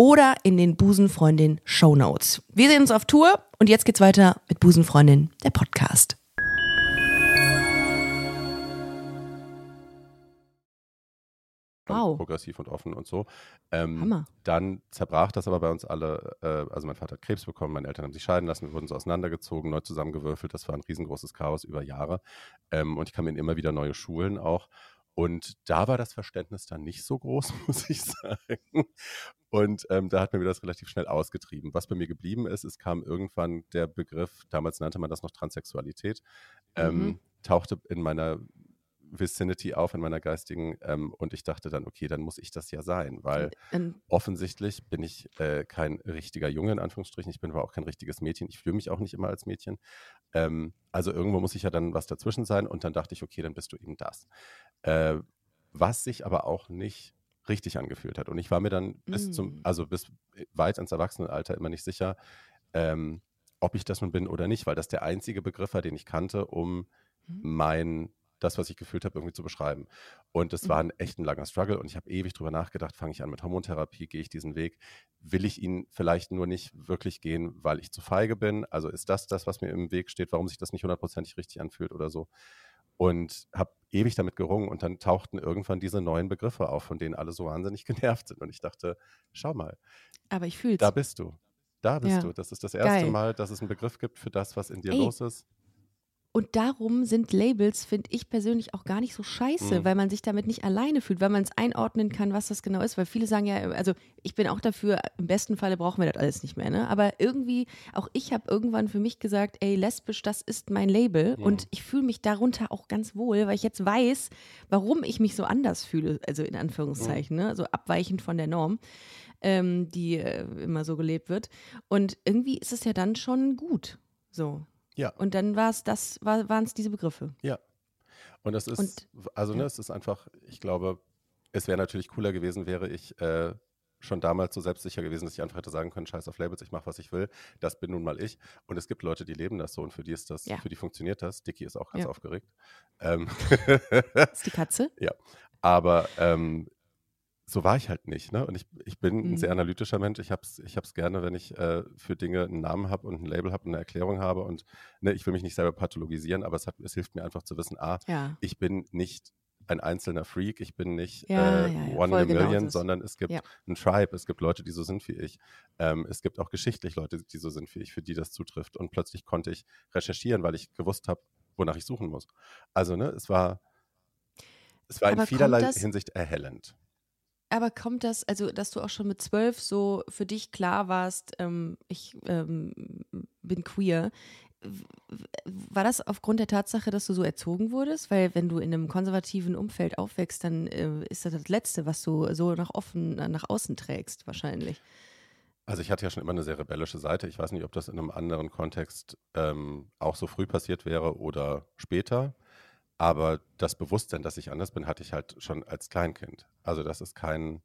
oder in den Busenfreundin Show Notes. Wir sehen uns auf Tour und jetzt geht's weiter mit Busenfreundin, der Podcast. Wow. progressiv und offen und so. Ähm, Hammer. Dann zerbrach das aber bei uns alle. Äh, also mein Vater hat Krebs bekommen, meine Eltern haben sich scheiden lassen, wir wurden so auseinandergezogen, neu zusammengewürfelt. Das war ein riesengroßes Chaos über Jahre. Ähm, und ich kam in immer wieder neue Schulen auch. Und da war das Verständnis dann nicht so groß, [laughs] muss ich sagen. Und ähm, da hat mir das relativ schnell ausgetrieben. Was bei mir geblieben ist, es kam irgendwann der Begriff, damals nannte man das noch Transsexualität, ähm, Mhm. tauchte in meiner Vicinity auf, in meiner geistigen. Ähm, und ich dachte dann, okay, dann muss ich das ja sein, weil Ähm, offensichtlich bin ich äh, kein richtiger Junge, in Anführungsstrichen. Ich bin aber auch kein richtiges Mädchen. Ich fühle mich auch nicht immer als Mädchen. Ähm, also irgendwo muss ich ja dann was dazwischen sein. Und dann dachte ich, okay, dann bist du eben das. Äh, was sich aber auch nicht richtig angefühlt hat. Und ich war mir dann bis zum, Mm. also bis weit ins Erwachsenenalter immer nicht sicher, ähm, ob ich das nun bin oder nicht, weil das der einzige Begriff war, den ich kannte, um Mhm. mein, das, was ich gefühlt habe, irgendwie zu beschreiben. Und es war Mhm. ein echt ein langer Struggle und ich habe ewig drüber nachgedacht, fange ich an mit Hormontherapie, gehe ich diesen Weg, will ich ihn vielleicht nur nicht wirklich gehen, weil ich zu feige bin? Also ist das das, was mir im Weg steht, warum sich das nicht hundertprozentig richtig anfühlt oder so? Und habe ewig damit gerungen und dann tauchten irgendwann diese neuen Begriffe auf, von denen alle so wahnsinnig [laughs] genervt sind. Und ich dachte, schau mal, aber ich fühl's. da bist du. Da bist Ja. du. Das ist das erste Geil. Mal, dass es einen Begriff gibt für das, was in dir Ey, los ist. Und darum sind Labels, finde ich persönlich, auch gar nicht so scheiße, Mhm. weil man sich damit nicht alleine fühlt, weil man es einordnen kann, was das genau ist. Weil viele sagen ja, also ich bin auch dafür, im besten Falle brauchen wir das alles nicht mehr. Ne? Aber irgendwie, auch ich habe irgendwann für mich gesagt, ey, lesbisch, das ist mein Label. Mhm. Und ich fühle mich darunter auch ganz wohl, weil ich jetzt weiß, warum ich mich so anders fühle, also in Anführungszeichen, ne? so abweichend von der Norm. Ähm, die äh, immer so gelebt wird. Und irgendwie ist es ja dann schon gut. So. Ja. Und dann war es das, war, waren es diese Begriffe. Ja. Und das ist, Und- also ne, ja. es ist einfach, ich glaube, es wäre natürlich cooler gewesen, wäre ich äh, schon damals so selbstsicher gewesen, dass ich einfach hätte sagen können, scheiß auf Labels, ich mache, was ich will. Das bin nun mal ich. Und es gibt Leute, die leben das so und für die ist das, Ja. für die funktioniert das. Dicky ist auch ganz Ja. aufgeregt. Ähm, Das ist die Katze. [laughs] aber ähm, so war ich halt nicht. Ne? Und ich, ich bin ein Mhm. sehr analytischer Mensch. Ich habe es ich hab's gerne, wenn ich äh, für Dinge einen Namen habe und ein Label habe und eine Erklärung habe. Und ne, ich will mich nicht selber pathologisieren, aber es, hat, es hilft mir einfach zu wissen, ah, Ja. ich bin nicht ein einzelner Freak, ich bin nicht Ja, äh, ja, ja, one in a genau million, das. sondern es gibt ein Tribe, es gibt Leute, die so sind wie ich. Ähm, es gibt auch geschichtlich Leute, die so sind wie ich, für die das zutrifft. Und plötzlich konnte ich recherchieren, weil ich gewusst habe, wonach ich suchen muss. Also, ne, es war, es war Aber in vielerlei das- Hinsicht erhellend. Aber kommt das, also dass du auch schon mit zwölf so für dich klar warst, ähm, ich ähm, bin queer, war das aufgrund der Tatsache, dass du so erzogen wurdest? Weil wenn du in einem konservativen Umfeld aufwächst, dann äh, ist das das Letzte, was du so nach offen, nach außen trägst, wahrscheinlich. Also ich hatte ja schon immer eine sehr rebellische Seite. Ich weiß nicht, ob das in einem anderen Kontext ähm, auch so früh passiert wäre oder später. Aber das Bewusstsein, dass ich anders bin, hatte ich halt schon als Kleinkind. Also das ist kein,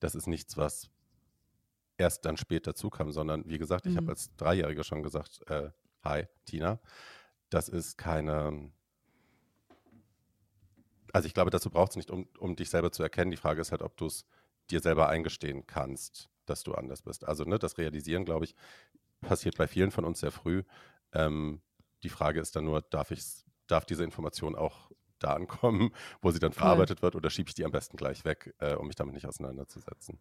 das ist nichts, was erst dann später zukam, sondern wie gesagt, ich Mhm. habe als Dreijähriger schon gesagt, äh, hi, Tina, das ist keine, also ich glaube, dazu braucht es nicht, um, um dich selber zu erkennen. Die Frage ist halt, ob du es dir selber eingestehen kannst, dass du anders bist. Also ne, das Realisieren, glaube ich, passiert bei vielen von uns sehr früh. Ähm, die Frage ist dann nur, darf, ich's, darf diese Information auch da ankommen, [laughs] wo sie dann verarbeitet wird, oder schiebe ich die am besten gleich weg, äh, um mich damit nicht auseinanderzusetzen?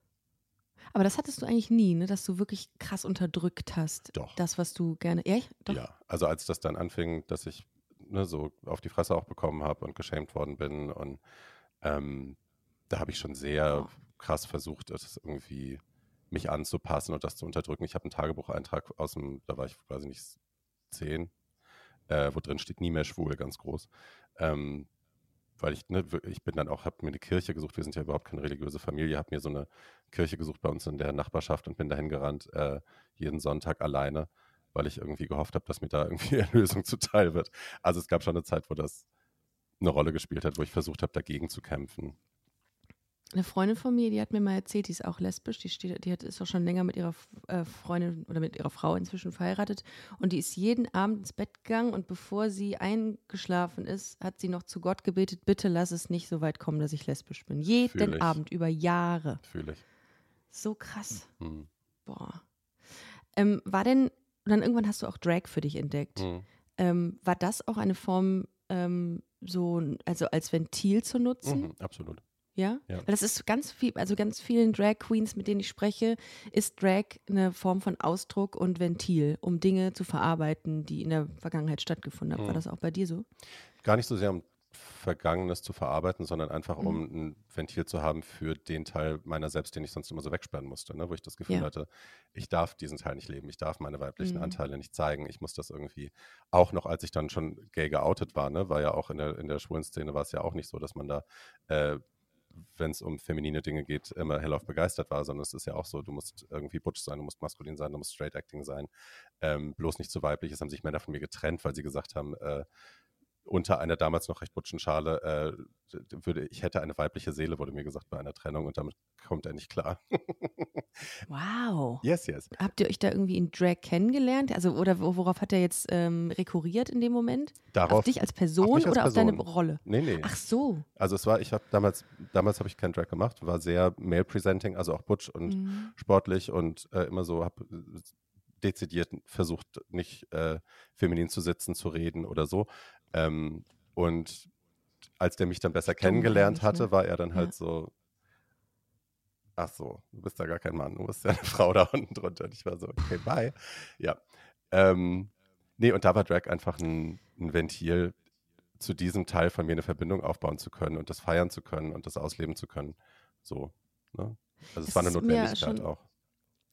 Aber das hattest du eigentlich nie, ne? dass du wirklich krass unterdrückt hast. Doch. Das, was du gerne. Ja. Ja, also als das dann anfing, dass ich ne, so auf die Fresse auch bekommen habe und geschämt worden bin und ähm, da habe ich schon sehr Oh. krass versucht, das irgendwie mich anzupassen und das zu unterdrücken. Ich habe einen Tagebucheintrag aus dem, da war ich quasi nicht zehn, äh, wo drin steht nie mehr schwul, ganz groß. Ähm, weil ich, ne, ich bin dann auch, habe mir eine Kirche gesucht, wir sind ja überhaupt keine religiöse Familie, habe mir so eine Kirche gesucht bei uns in der Nachbarschaft und bin dahin gerannt, äh, jeden Sonntag alleine, weil ich irgendwie gehofft habe, dass mir da irgendwie [laughs] Erlösung zuteil wird. Also es gab schon eine Zeit, wo das eine Rolle gespielt hat, wo ich versucht habe, dagegen zu kämpfen. Eine Freundin von mir, die hat mir mal erzählt, die ist auch lesbisch, die, steht, die hat, ist auch schon länger mit ihrer äh, Freundin oder mit ihrer Frau inzwischen verheiratet und die ist jeden Abend ins Bett gegangen und bevor sie eingeschlafen ist, hat sie noch zu Gott gebetet, bitte lass es nicht so weit kommen, dass ich lesbisch bin. Jeden. Abend, über Jahre. Fühle ich. So krass. Hm. Boah. Ähm, war denn, und dann irgendwann hast du auch Drag für dich entdeckt. Hm. Ähm, war das auch eine Form, ähm, so, also als Ventil zu nutzen? Mhm, absolut. Ja? Ja. Weil das ist ganz viel, also ganz vielen Drag Queens, mit denen ich spreche, ist Drag eine Form von Ausdruck und Ventil, um Dinge zu verarbeiten, die in der Vergangenheit stattgefunden haben. War Mhm. das auch bei dir so? Gar nicht so sehr um Vergangenes zu verarbeiten, sondern einfach Mhm. um ein Ventil zu haben für den Teil meiner selbst, den ich sonst immer so wegsperren musste, ne? wo ich das Gefühl Ja. hatte, ich darf diesen Teil nicht leben, ich darf meine weiblichen Mhm. Anteile nicht zeigen, ich muss das irgendwie, auch noch als ich dann schon gay geoutet war, ne? war ja auch in der, in der schwulen Szene war es ja auch nicht so, dass man da, äh, wenn es um feminine Dinge geht, immer hellauf begeistert war, sondern es ist ja auch so, du musst irgendwie butch sein, du musst maskulin sein, du musst straight acting sein, ähm, bloß nicht zu weiblich. Es haben sich Männer von mir getrennt, weil sie gesagt haben, äh, unter einer damals noch recht butschen Schale, äh, würde, ich hätte eine weibliche Seele, wurde mir gesagt bei einer Trennung und damit kommt er nicht klar. [laughs] Wow. yes, yes. Habt ihr euch da irgendwie in Drag kennengelernt? Also, oder wo- worauf hat er jetzt ähm, rekurriert in dem Moment? Darauf, auf dich als Person als oder auf deine Person. Rolle? nee, nee. Ach so. Also es war, ich habe damals, damals habe ich keinen Drag gemacht, war sehr male-presenting, also auch butch und Mhm. sportlich und äh, immer so, habe dezidiert versucht, nicht äh, feminin zu sitzen, zu reden oder so. Ähm, und als der mich dann besser kennengelernt hatte, war er dann halt Ja. so, ach so, du bist ja gar kein Mann, du bist ja eine [laughs] Frau da unten drunter. Und ich war so, okay, bye. Ja. Ähm, nee, und da war Drag einfach ein, ein Ventil, zu diesem Teil von mir eine Verbindung aufbauen zu können und das feiern zu können und das ausleben zu können. So, ne? Also es war eine Notwendigkeit auch.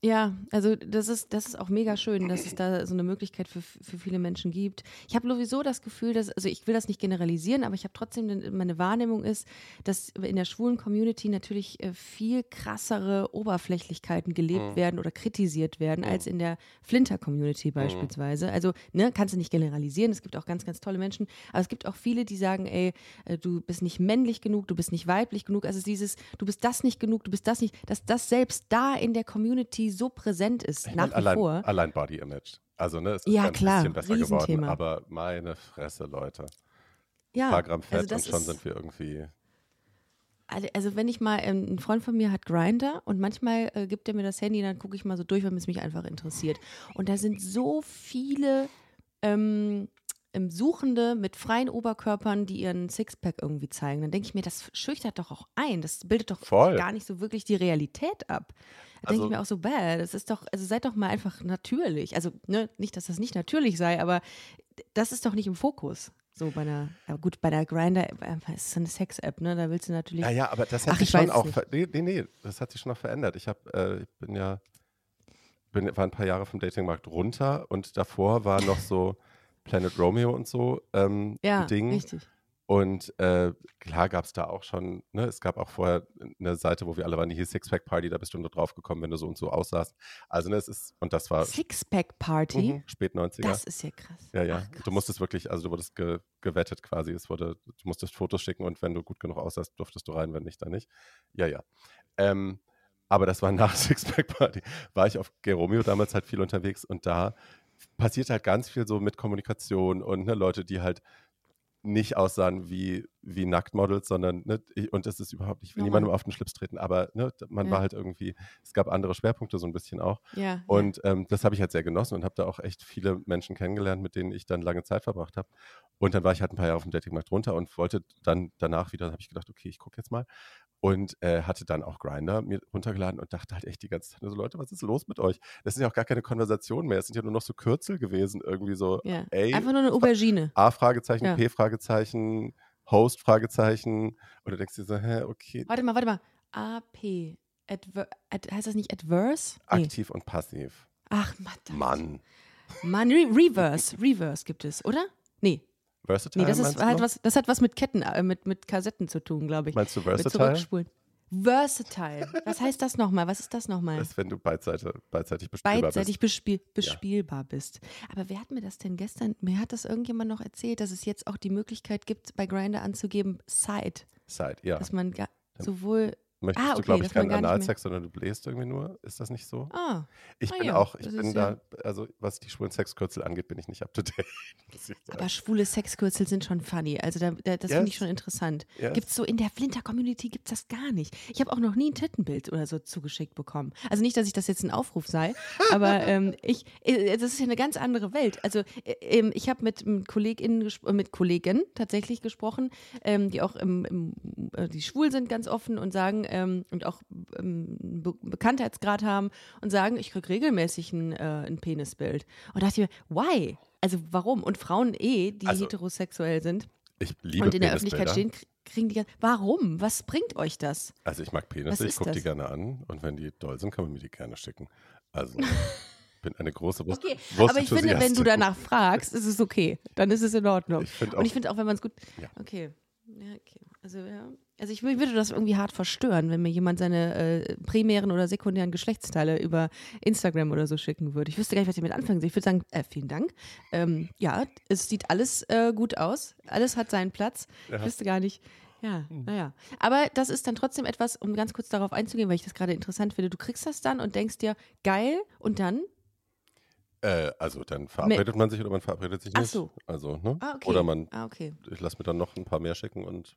Ja, also das ist, das ist auch mega schön, dass es da so eine Möglichkeit für, für viele Menschen gibt. Ich habe sowieso das Gefühl, dass, also ich will das nicht generalisieren, aber ich habe trotzdem, meine Wahrnehmung ist, dass in der schwulen Community natürlich äh, viel krassere Oberflächlichkeiten gelebt Mhm. werden oder kritisiert werden, als Mhm. in der Flinter-Community beispielsweise. Also, ne, kannst du nicht generalisieren, es gibt auch ganz, ganz tolle Menschen, aber es gibt auch viele, die sagen, ey, äh, du bist nicht männlich genug, du bist nicht weiblich genug, also dieses, du bist das nicht genug, du bist das nicht, dass das selbst da in der Community so präsent ist, Ich nach wie allein, vor. allein Body Image. Also, ne, es ist Ja, ein klar, bisschen besser geworden, aber meine Fresse, Leute. Ein Ja, paar Gramm Fett also und schon sind wir irgendwie. Also also wenn ich mal, ähm, ein Freund von mir hat Grinder und manchmal äh, gibt er mir das Handy, dann gucke ich mal so durch, weil es mich einfach interessiert. Und da sind so viele ähm, Suchende mit freien Oberkörpern, die ihren Sixpack irgendwie zeigen. Dann denke ich mir, das schüchtert doch auch ein. Das bildet doch Voll. gar nicht so wirklich die Realität ab. Da denke Also- ich mir auch so, bäh, das ist doch, also seid doch mal einfach natürlich. Also ne, nicht, dass das nicht natürlich sei, aber das ist doch nicht im Fokus. So bei einer, ja gut, bei der Grinder äh, ist es eine Sex-App, ne? Da willst du natürlich. Naja, aber das hat Ach, sich schon auch. Nee, nee, nee, das hat sich schon noch verändert. Ich habe, äh, ich bin ja, bin, war ein paar Jahre vom Datingmarkt runter und davor war noch so Planet Romeo und so ähm, ja, Ding. richtig. Und äh, klar gab es da auch schon, ne, es gab auch vorher eine Seite, wo wir alle waren, die hieß Sixpack Party, da bist du nur drauf gekommen, wenn du so und so aussahst. Also ne, es ist, und das war Sixpack-Party. mhm, spät 90er. Das ist ja krass. ja, ja. Ach, krass. du musstest wirklich, also du wurdest ge gewettet quasi. Es wurde, du musstest Fotos schicken und wenn du gut genug aussahst, durftest du rein, wenn nicht, dann nicht. Ja, ja. Ähm, aber das war nach [laughs] Sixpack Party. War ich auf Geromeo damals halt viel unterwegs und da passiert halt ganz viel so mit Kommunikation und ne, Leute, die halt nicht aussahen wie, wie Nacktmodels, sondern, ne, und das ist überhaupt, ich will niemandem auf den Schlips treten, aber ne, man Ja. war halt irgendwie, es gab andere Schwerpunkte so ein bisschen auch. Ja. Und ähm, das habe ich halt sehr genossen und habe da auch echt viele Menschen kennengelernt, mit denen ich dann lange Zeit verbracht habe. Und dann war ich halt ein paar Jahre auf dem Datingmarkt runter und wollte dann danach wieder, habe ich gedacht, okay, ich gucke jetzt mal. Und äh, hatte dann auch Grinder mir runtergeladen und dachte halt echt die ganze Zeit, so Leute, was ist los mit euch? Das sind ja auch gar keine Konversationen mehr, es sind ja nur noch so Kürzel gewesen, irgendwie so, ja. ja. ey, Einfach nur eine Aubergine. A, Fragezeichen, Ja. P, Fragezeichen, Host, Fragezeichen. Du denkst dir so, hä, okay, Warte mal, warte mal. AP. Adver ad heißt das nicht Adverse? Nee. aktiv und passiv. Ach, Mann. Mann. Mann, Re Reverse. Reverse gibt es, oder? Nee. Versatile Nee, das, ist du halt was, das hat was mit Ketten, äh, mit, mit Kassetten zu tun, glaube ich. Meinst du mit versatile? Zurückspulen. Versatile. Was heißt das nochmal? Was ist das nochmal? Das ist, wenn du beidseitig, beidseitig bespielbar beidseitig bist. bespiel bespielbar bist. Aber wer hat mir das denn gestern, mir hat das irgendjemand noch erzählt, dass es jetzt auch die Möglichkeit gibt, bei Grindr anzugeben, Side, Side, ja. dass man sowohl, Möchtest Ah, du, okay, glaube ich, keinen Analsex, sondern du bläst irgendwie nur? Ist das nicht so? ah, Ich ah bin ja, auch, ich bin da, also was die schwulen Sexkürzel angeht, bin ich nicht up to date. [laughs] aber schwule Sexkürzel sind schon funny. Also da, da, das finde ich Yes. schon interessant. Yes. Gibt's so in der Flinter-Community gibt es das gar nicht. Ich habe auch noch nie ein Tittenbild oder so zugeschickt bekommen. Also nicht, dass ich das jetzt ein Aufruf sei, [laughs] aber ähm, ich, äh, das ist ja eine ganz andere Welt. Also äh, ähm, ich habe mit, mit KollegInnen, äh, mit Kollegen tatsächlich gesprochen, ähm, die auch im, im, äh, die schwul sind ganz offen und sagen ähm, und auch ähm, Be Bekanntheitsgrad haben und sagen, ich kriege regelmäßig ein, äh, ein Penisbild. Und dachte ich mir, why? Also warum? Und Frauen eh, die Also, heterosexuell sind und in der. Öffentlichkeit stehen, krie- kriegen die ganz, warum? Was bringt euch das? Also ich mag Penisse, ich gucke die gerne an und wenn die doll sind, kann man mir die gerne schicken. Also ich [laughs] bin eine große Wurst. Okay, aber ich finde, wenn du danach fragst, ist es okay. Dann ist es in Ordnung. Ich finde Und ich auch- finde auch, wenn man es gut. Ja. Okay. Ja, okay. Also, ja. Also ich wür- würde das irgendwie hart verstören, wenn mir jemand seine äh, primären oder sekundären Geschlechtsteile über Instagram oder so schicken würde. Ich wüsste gar nicht, was ich damit anfangen soll. Ich würde sagen, äh, vielen Dank. Ähm, ja, es sieht alles äh, gut aus. Alles hat seinen Platz. Ich wüsste gar nicht. Ja, Hm. naja. Aber das ist dann trotzdem etwas, um ganz kurz darauf einzugehen, weil ich das gerade interessant finde. Du kriegst das dann und denkst dir, geil, und dann? Äh, also dann verabredet man sich oder man verabredet sich Ach nicht. so. Also, ne? Ah, okay. Oder man, Ah, okay. ich lasse mir dann noch ein paar mehr schicken und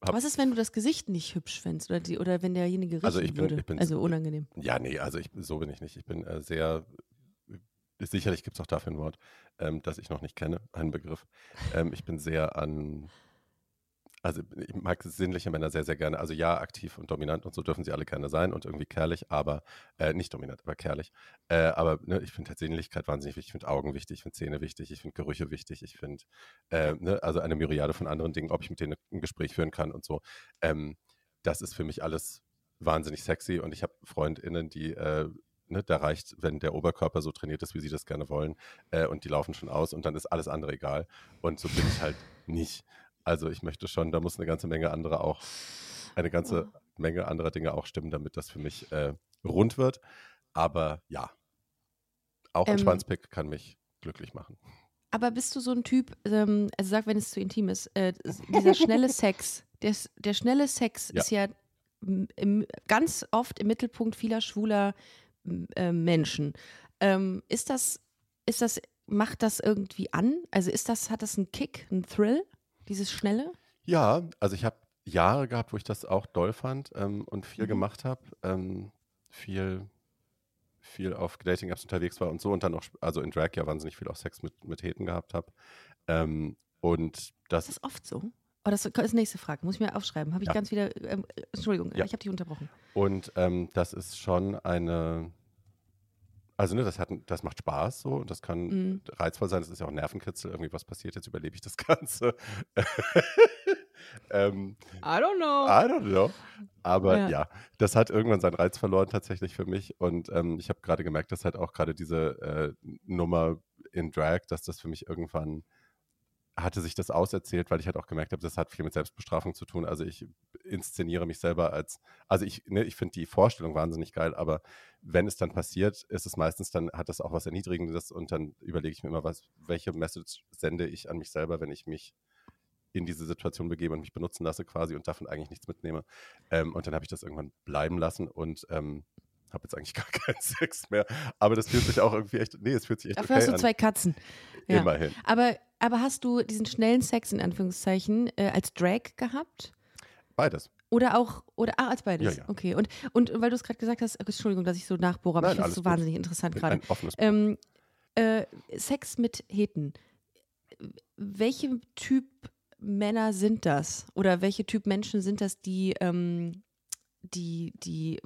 Was ist, wenn du das Gesicht nicht hübsch findest oder, die, oder wenn derjenige riechen Also ich bin- würde? ich bin- also unangenehm. Ja, nee, also ich, so bin ich nicht. Ich bin äh, sehr, sicherlich gibt es auch dafür ein Wort, ähm, das ich noch nicht kenne, einen Begriff. Ähm, ich bin sehr an, also ich mag sinnliche Männer sehr, sehr gerne. Also ja, aktiv und dominant und so dürfen sie alle gerne sein und irgendwie kerlich, aber, äh, nicht dominant, aber kerlich. Äh, aber ne, ich finde halt Sinnlichkeit wahnsinnig wichtig, ich finde Augen wichtig, ich finde Zähne wichtig, ich finde Gerüche wichtig, ich finde, äh, ne, also eine Myriade von anderen Dingen, ob ich mit denen ein Gespräch führen kann und so. Ähm, das ist für mich alles wahnsinnig sexy und ich habe FreundInnen, die, äh, ne, da reicht, wenn der Oberkörper so trainiert ist, wie sie das gerne wollen äh, und die laufen schon aus und dann ist alles andere egal. Und so bin ich halt nicht. Also ich möchte schon, da muss eine ganze Menge andere auch, eine ganze Menge anderer Dinge auch stimmen, damit das für mich äh, rund wird. Aber ja, auch ein Ähm, Schwanzpick kann mich glücklich machen. Aber bist du so ein Typ, ähm, also sag, wenn es zu intim ist, äh, dieser schnelle [laughs] Sex, der, der schnelle Sex Ja. ist ja im, ganz oft im Mittelpunkt vieler schwuler äh, Menschen. Ähm, ist das, ist das, macht das irgendwie an? Also ist das, hat das einen Kick, einen Thrill, dieses Schnelle? Ja, also ich habe Jahre gehabt, wo ich das auch doll fand ähm, und viel Mhm. gemacht habe, ähm, viel, viel auf Dating-Apps unterwegs war und so und dann auch, also in Drag ja wahnsinnig viel auch Sex mit, mit Heten gehabt habe. Ähm, und das, Ist das oft so? Oh, das ist nächste Frage, muss ich mir aufschreiben. Habe ich Ja. ganz wieder, ähm, Entschuldigung, Ja. ich habe dich unterbrochen. und ähm, das ist schon eine, Also, ne, das, hat, das macht Spaß so und das kann Mhm. reizvoll sein. Das ist ja auch ein Nervenkitzel. Irgendwie, was passiert jetzt? Überlebe ich das Ganze? [laughs] ähm, I don't know. I don't know. Aber Ja. ja. das hat irgendwann seinen Reiz verloren tatsächlich für mich. Und ähm, ich habe gerade gemerkt, dass halt auch gerade diese äh, Nummer in Drag, dass das für mich irgendwann hatte sich das auserzählt, weil ich halt auch gemerkt habe, das hat viel mit Selbstbestrafung zu tun. Also ich inszeniere mich selber als, also ich, ne, ich finde die Vorstellung wahnsinnig geil, aber wenn es dann passiert, ist es meistens dann, hat das auch was Erniedrigendes und dann überlege ich mir immer, was, welche Message sende ich an mich selber, wenn ich mich in diese Situation begebe und mich benutzen lasse quasi und davon eigentlich nichts mitnehme. Ähm, und dann habe ich das irgendwann bleiben lassen und ähm, habe jetzt eigentlich [laughs] gar keinen Sex mehr. Aber das fühlt sich auch irgendwie echt, nee, es fühlt sich echt Dafür okay hast du zwei Katzen. Ja. Immerhin. Aber, aber hast du diesen schnellen Sex in Anführungszeichen äh, als Drag gehabt? Beides. Oder auch, oder ah, als beides? Ja, ja. Okay. Und, und weil du es gerade gesagt hast, Entschuldigung, dass ich so nachbohre, aber Nein, ich finde es so gut. wahnsinnig interessant gerade. Ähm, äh, Sex mit Heten. Welche Typ Männer sind das? Oder welche Typ Menschen sind das, die, ähm, die, die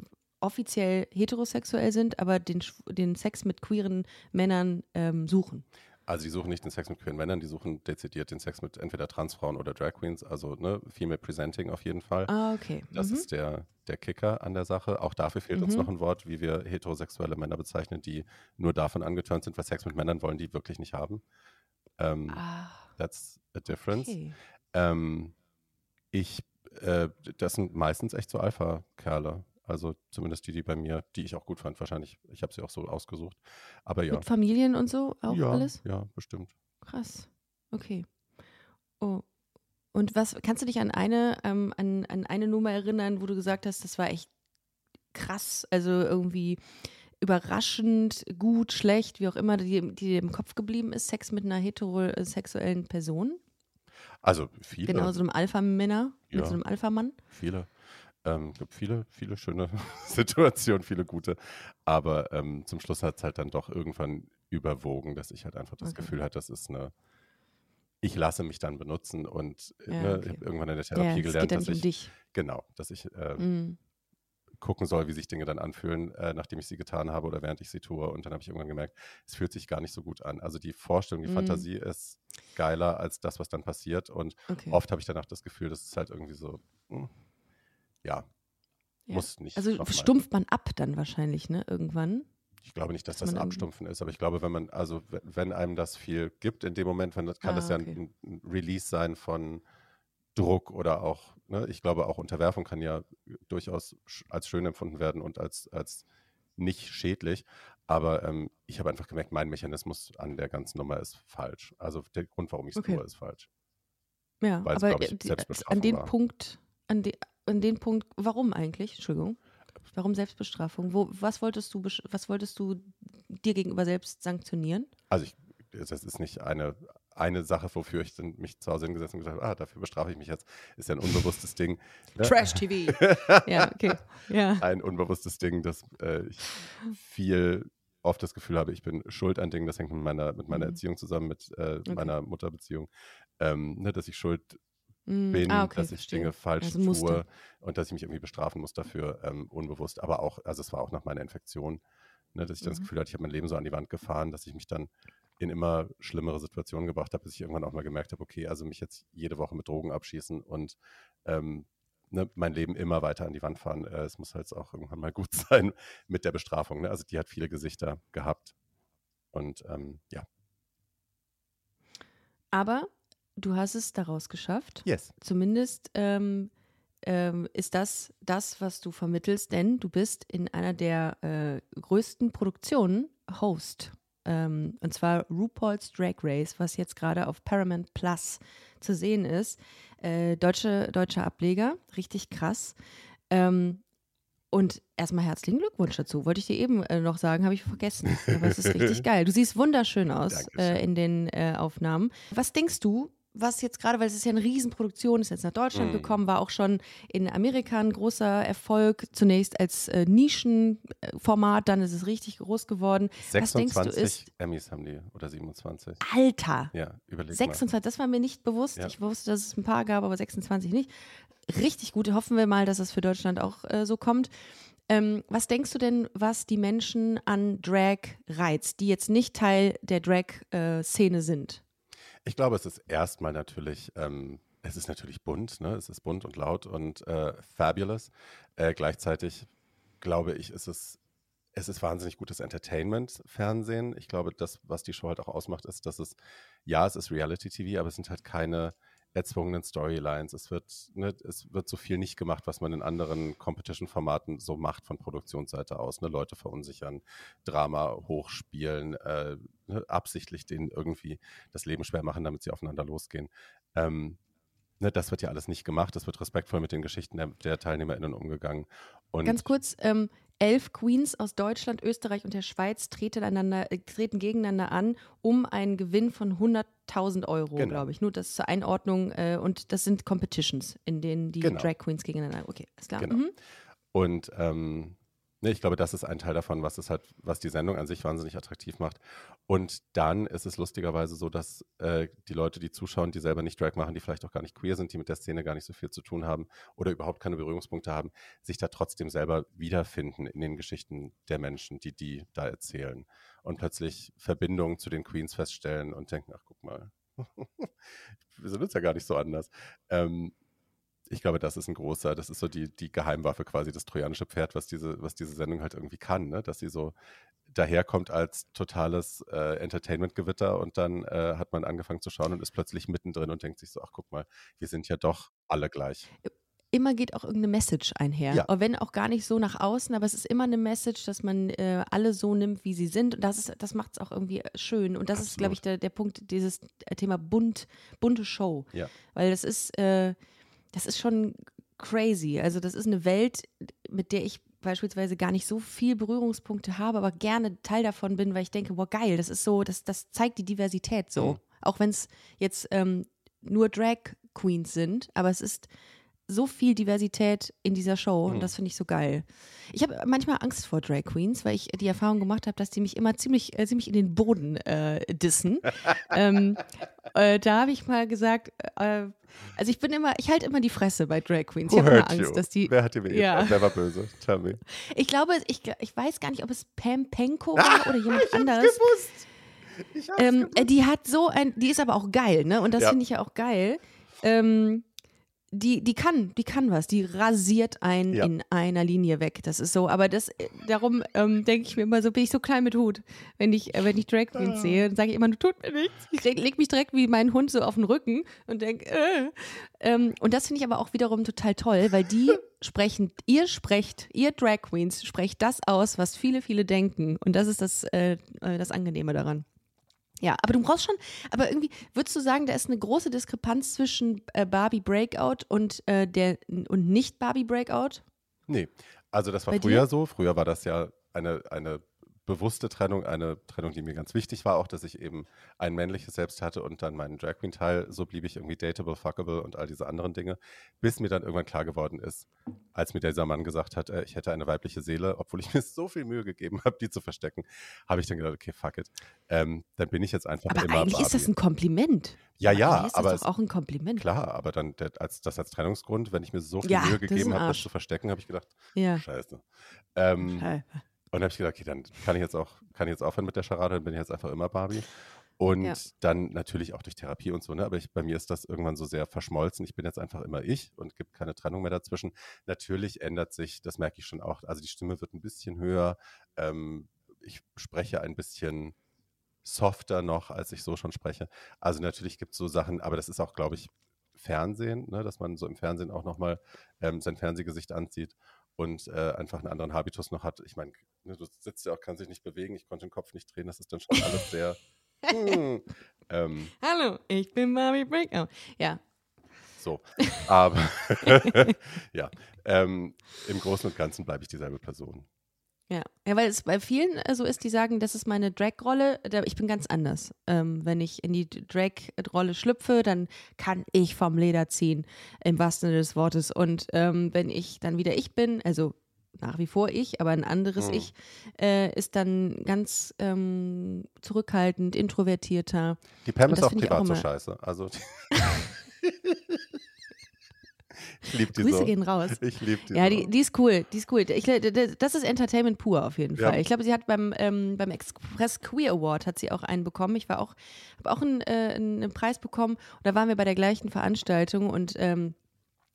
offiziell heterosexuell sind, aber den, den Sex mit queeren Männern ähm, suchen? Also die suchen nicht den Sex mit queeren Männern, die suchen dezidiert den Sex mit entweder Transfrauen oder Drag Queens, also ne, Female Presenting auf jeden Fall. Ah, okay. Das mhm. ist der, der Kicker an der Sache. Auch dafür fehlt uns Mhm. noch ein Wort, wie wir heterosexuelle Männer bezeichnen, die nur davon angeturnt sind, weil Sex mit Männern wollen die wirklich nicht haben. Ähm, ah, That's a difference. okay. Ähm, ich, äh, das sind meistens echt so Alpha-Kerle. Also zumindest die, die bei mir, die ich auch gut fand. Wahrscheinlich, ich habe sie auch so ausgesucht. Aber ja. Mit Familien und so auch ja, alles? ja, bestimmt. Krass. Okay. Oh. Und was, kannst du dich an eine, ähm, an, an eine Nummer erinnern, wo du gesagt hast, das war echt krass, also irgendwie überraschend, gut, schlecht, wie auch immer, die, die dir im Kopf geblieben ist, Sex mit einer heterosexuellen Person? Also viele. Genau, so einem Alpha-Männer, mit Ja. so einem Alpha-Mann? Viele. Ähm, gibt viele, viele schöne [laughs] Situationen, viele gute. Aber ähm, zum Schluss hat es halt dann doch irgendwann überwogen, dass ich halt einfach das Okay. Gefühl hatte, das ist eine. Ich lasse mich dann benutzen und äh, Ja, ne, okay. ich habe irgendwann in der Ja, Therapie geht gelernt, ja dass um ich dich. genau, dass ich äh, Mm. gucken soll, wie sich Dinge dann anfühlen, äh, nachdem ich sie getan habe oder während ich sie tue. Und dann habe ich irgendwann gemerkt, es fühlt sich gar nicht so gut an. Also die Vorstellung, die Mhm. Fantasie ist geiler als das, was dann passiert. Und Okay. oft habe ich danach das Gefühl, das ist halt irgendwie so, hm, ja, Ja. muss nicht. Also noch mal. stumpft man ab dann wahrscheinlich, ne? Irgendwann. Ich glaube nicht, dass das Abstumpfen ist, aber ich glaube, wenn man, also we- wenn einem das viel gibt in dem Moment, wenn, kann Ah, das ja okay. ein, Release sein von Druck oder auch, ne, ich glaube auch Unterwerfung kann ja durchaus als schön empfunden werden und als, als nicht schädlich. Aber ähm, ich habe einfach gemerkt, mein Mechanismus an der ganzen Nummer ist falsch. Also der Grund, warum ich es Okay. tue, ist falsch. Ja, Weil es, aber glaub ich, die- an den war. Punkt, an, de, an den Punkt, warum eigentlich? Entschuldigung. Warum Selbstbestrafung? Wo, was wolltest du, was wolltest du dir gegenüber selbst sanktionieren? Also ich, das ist nicht eine, eine Sache, wofür ich mich zu Hause hingesetzt und gesagt habe, ah, dafür bestrafe ich mich jetzt. Ist ja ein unbewusstes Ding. ne? Trash-TV. [laughs] ja, okay. Ja. ein unbewusstes Ding, dass äh, ich viel oft das Gefühl habe, ich bin schuld an Dingen. Das hängt mit meiner, mit meiner Mhm. Erziehung zusammen, mit äh, meiner Mutterbeziehung. Ähm, ne, dass ich schuld Mm, bin, ah, okay, dass ich verstehe. Dinge falsch Also tue und dass ich mich irgendwie bestrafen muss dafür, ähm, unbewusst. Aber auch, also es war auch nach meiner Infektion, ne, dass ich dann das Mhm. Gefühl hatte, ich habe mein Leben so an die Wand gefahren, dass ich mich dann in immer schlimmere Situationen gebracht habe, bis ich irgendwann auch mal gemerkt habe, okay, also mich jetzt jede Woche mit Drogen abschießen und ähm, ne, mein Leben immer weiter an die Wand fahren. Äh, es muss halt auch irgendwann mal gut [laughs] sein mit der Bestrafung. Ne? Also die hat viele Gesichter gehabt. Und ähm, ja. Aber du hast es daraus geschafft. Yes. Zumindest ähm, ähm, ist das das, was du vermittelst, denn du bist in einer der äh, größten Produktionen Host. Ähm, und zwar RuPaul's Drag Race, was jetzt gerade auf Paramount Plus zu sehen ist. Äh, deutsche, deutscher Ableger, richtig krass. Ähm, und erstmal herzlichen Glückwunsch dazu. Wollte ich dir eben äh, noch sagen, habe ich vergessen. Aber es ist richtig [laughs] geil. Du siehst wunderschön aus äh, in den äh, Aufnahmen. Was denkst du, was jetzt gerade, weil es ist ja eine Riesenproduktion, ist jetzt nach Deutschland Mhm. gekommen, war auch schon in Amerika ein großer Erfolg. Zunächst als äh, Nischenformat, dann ist es richtig groß geworden. Was denkst du 26 ist, Emmys haben die oder 27. Alter, Ja, überleg mal. 26, das war mir nicht bewusst. Ja. Ich wusste, dass es ein paar gab, aber 26 nicht. Richtig gut. Hoffen wir mal, dass es für Deutschland auch äh, so kommt. Ähm, was denkst du denn, was die Menschen an Drag reizt, die jetzt nicht Teil der Drag-Szene äh, sind? Ich glaube, es ist erstmal natürlich, ähm, es ist natürlich bunt, ne? es ist bunt und laut und äh, fabulous. Äh, gleichzeitig glaube ich, ist es es ist wahnsinnig gutes Entertainment-Fernsehen. Ich glaube, das, was die Show halt auch ausmacht, ist, dass es, ja, es ist Reality-TV, aber es sind halt keine erzwungenen Storylines. Es wird, ne, es wird so viel nicht gemacht, was man in anderen Competition-Formaten so macht von Produktionsseite aus. Ne? Leute verunsichern, Drama hochspielen, äh, ne? absichtlich denen irgendwie das Leben schwer machen, damit sie aufeinander losgehen. Ähm, ne, das wird ja alles nicht gemacht. Es wird respektvoll mit den Geschichten der, der TeilnehmerInnen umgegangen. Und Ganz kurz, ähm, elf Queens aus Deutschland, Österreich und der Schweiz treten, einander, äh, treten gegeneinander an, um einen Gewinn von 100.000 Euro, genau. glaube ich. Nur das zur Einordnung. Äh, und das sind Competitions, in denen die genau. Drag Queens gegeneinander. Okay, ist klar. Genau. Mhm. Und ähm, Nee, ich glaube, das ist ein Teil davon, was es halt, was die Sendung an sich wahnsinnig attraktiv macht. Und dann ist es lustigerweise so, dass äh, die Leute, die zuschauen, die selber nicht Drag machen, die vielleicht auch gar nicht queer sind, die mit der Szene gar nicht so viel zu tun haben oder überhaupt keine Berührungspunkte haben, sich da trotzdem selber wiederfinden in den Geschichten der Menschen, die die da erzählen. Und plötzlich Verbindungen zu den Queens feststellen und denken, ach guck mal, wir sind uns ja gar nicht so anders. Ähm, ich glaube, das ist ein großer, das ist so die, die Geheimwaffe quasi, das trojanische Pferd, was diese, was diese Sendung halt irgendwie kann, ne? dass sie so daherkommt als totales äh, Entertainment-Gewitter und dann äh, hat man angefangen zu schauen und ist plötzlich mittendrin und denkt sich so, ach guck mal, wir sind ja doch alle gleich. Immer geht auch irgendeine Message einher. Ja. Wenn auch gar nicht so nach außen, aber es ist immer eine Message, dass man äh, alle so nimmt, wie sie sind. Und das, das macht es auch irgendwie schön. Und das Absolut. ist, glaube ich, der, der Punkt, dieses Thema bunt, bunte Show. Ja. Weil das ist äh, das ist schon crazy. Also das ist eine Welt, mit der ich beispielsweise gar nicht so viel Berührungspunkte habe, aber gerne Teil davon bin, weil ich denke, wow, geil, das ist so, das, das zeigt die Diversität so. Mhm. Auch wenn es jetzt ähm, nur Drag Queens sind, aber es ist so viel Diversität in dieser Show und mhm. das finde ich so geil. Ich habe manchmal Angst vor Drag Queens, weil ich die Erfahrung gemacht habe, dass die mich immer ziemlich, äh, ziemlich in den Boden äh, dissen. [laughs] ähm, äh, da habe ich mal gesagt, äh, also ich bin immer, ich halte immer die Fresse bei Drag Queens. Who ich habe immer Angst, you? dass die. Wer hat dir weh? Ja. Wer war böse? Tell me. Ich glaube, ich, ich weiß gar nicht, ob es Pam Penko [laughs] war ah, oder jemand ich anderes. Gewusst. Ich ähm, gewusst. Die hat so ein, die ist aber auch geil, ne? Und das ja. finde ich ja auch geil. Ähm, die, die kann, die kann was. Die rasiert einen ja. in einer Linie weg. Das ist so. Aber das, äh, darum ähm, denke ich mir immer so, bin ich so klein mit Hut. Wenn ich, äh, wenn ich Drag Queens ah. sehe, dann sage ich immer, du tut mir nichts. Ich leg mich direkt wie mein Hund so auf den Rücken und denke, äh. ähm, und das finde ich aber auch wiederum total toll, weil die [laughs] sprechen, ihr sprecht, ihr Drag Queens sprecht das aus, was viele, viele denken. Und das ist das, äh, äh das Angenehme daran. Ja, aber du brauchst schon, aber irgendwie, würdest du sagen, da ist eine große Diskrepanz zwischen äh, Barbie Breakout und, äh, der, und nicht Barbie Breakout? Nee, also das war Bei früher dir? so. Früher war das ja eine, eine bewusste Trennung, eine Trennung, die mir ganz wichtig war, auch dass ich eben ein männliches Selbst hatte und dann meinen Drag Queen Teil, so blieb ich irgendwie dateable, fuckable und all diese anderen Dinge, bis mir dann irgendwann klar geworden ist, als mir dieser Mann gesagt hat, äh, ich hätte eine weibliche Seele, obwohl ich [laughs] mir so viel Mühe gegeben habe, die zu verstecken, habe ich dann gedacht, okay, fuck it. Ähm, dann bin ich jetzt einfach aber immer eigentlich Barbie. ist das ein Kompliment. Ja, ja, ist aber das doch auch ein Kompliment. Klar, aber dann der, als das als Trennungsgrund, wenn ich mir so viel ja, Mühe gegeben habe, das zu verstecken, habe ich gedacht, ja. scheiße. Ähm, Scheiße. Und dann habe ich gedacht, okay, dann kann ich jetzt auch, kann ich jetzt aufhören mit der Charade, dann bin ich jetzt einfach immer Barbie. Und ja. dann natürlich auch durch Therapie und so, ne? Aber ich, bei mir ist das irgendwann so sehr verschmolzen. Ich bin jetzt einfach immer ich und gibt keine Trennung mehr dazwischen. Natürlich ändert sich, das merke ich schon auch. Also die Stimme wird ein bisschen höher. Ähm, ich spreche ein bisschen softer noch, als ich so schon spreche. Also natürlich gibt es so Sachen, aber das ist auch, glaube ich, Fernsehen, ne? dass man so im Fernsehen auch nochmal ähm, sein Fernsehgesicht anzieht und äh, einfach einen anderen Habitus noch hat. Ich meine, ne, du sitzt ja auch, kannst dich nicht bewegen, ich konnte den Kopf nicht drehen, das ist dann schon alles sehr. hm, ähm, [laughs] Hallo, ich bin Barbie Breakout. Ja. So, aber [laughs] [laughs] ja, ähm, im Großen und Ganzen bleibe ich dieselbe Person. Ja. ja, weil es bei vielen äh, so ist, die sagen, das ist meine Drag-Rolle. Ich bin ganz anders. Ähm, wenn ich in die Drag-Rolle schlüpfe, dann kann ich vom Leder ziehen, im wahrsten Sinne des Wortes. Und ähm, wenn ich dann wieder ich bin, also nach wie vor ich, aber ein anderes mhm. Ich, äh, ist dann ganz ähm, zurückhaltend, introvertierter. Die Pam ist auch privat auch so scheiße. Also [laughs] [laughs] Ich liebe die Grüße so. gehen raus. [laughs] Ich liebe die Ja, so. die, die ist cool, die ist cool. Ich, das ist Entertainment pur auf jeden Ja. Fall. Ich glaube, sie hat beim, ähm, beim Express Queer Award hat sie auch einen bekommen. Ich war auch, habe auch einen, äh, einen Preis bekommen. Und da waren wir bei der gleichen Veranstaltung und ähm,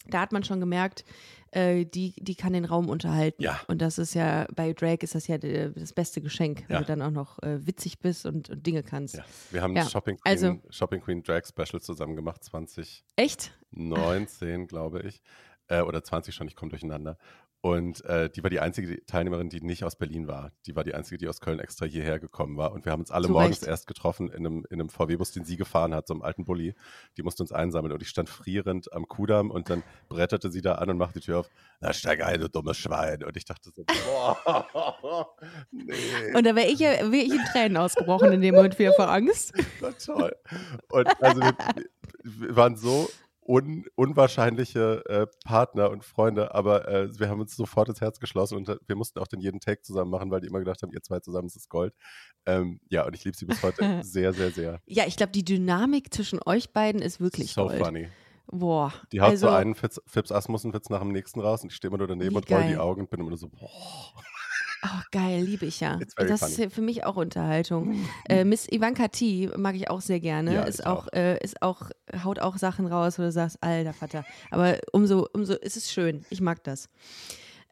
da hat man schon gemerkt, äh, die, die kann den Raum unterhalten. Ja. Und das ist ja, bei Drake ist das ja äh, das beste Geschenk, wenn Ja. du dann auch noch äh, witzig bist und, und Dinge kannst. ja. Wir haben Ja, Shopping, Queen, also- Shopping Queen Drag Special zusammen gemacht, 2019, Echt? glaube ich. Äh, oder 20 schon, ich komme durcheinander. Und äh, die war die einzige Teilnehmerin, die nicht aus Berlin war. Die war die einzige, die aus Köln extra hierher gekommen war. Und wir haben uns alle Zu morgens Recht. erst getroffen in einem, in einem VW-Bus, den sie gefahren hat, so einem alten Bulli. Die musste uns einsammeln. Und ich stand frierend am Kudamm und dann bretterte sie da an und machte die Tür auf. Na, steig ein, du dummes Schwein. Und ich dachte so, boah, nee. [laughs] Und da wäre ich ja wäre ich in Tränen ausgebrochen in dem Moment wieder vor Angst. [laughs] war toll. Und also wir, wir waren so un, unwahrscheinliche äh, Partner und Freunde, aber äh, wir haben uns sofort ins Herz geschlossen und äh, wir mussten auch den jeden Take zusammen machen, weil die immer gedacht haben, ihr zwei zusammen ist es Gold. Ähm, ja, und ich liebe sie bis heute [laughs] sehr, sehr, sehr. Ja, ich glaube, die Dynamik zwischen euch beiden ist wirklich so Gold. funny. Boah. Die haut also, so einen Fitz, Fips Asmussen-Witz nach dem nächsten raus und ich stehe immer nur daneben und roll die. Augen und bin immer nur so, boah. Oh, geil, liebe ich ja. Das funny. ist für mich auch Unterhaltung. [laughs] äh, Miss Ivanka T mag ich auch sehr gerne. Ja, ist auch, auch. Äh, ist auch, haut auch Sachen raus, wo du sagst, alter Vater. Aber umso, umso ist es schön. Ich mag das.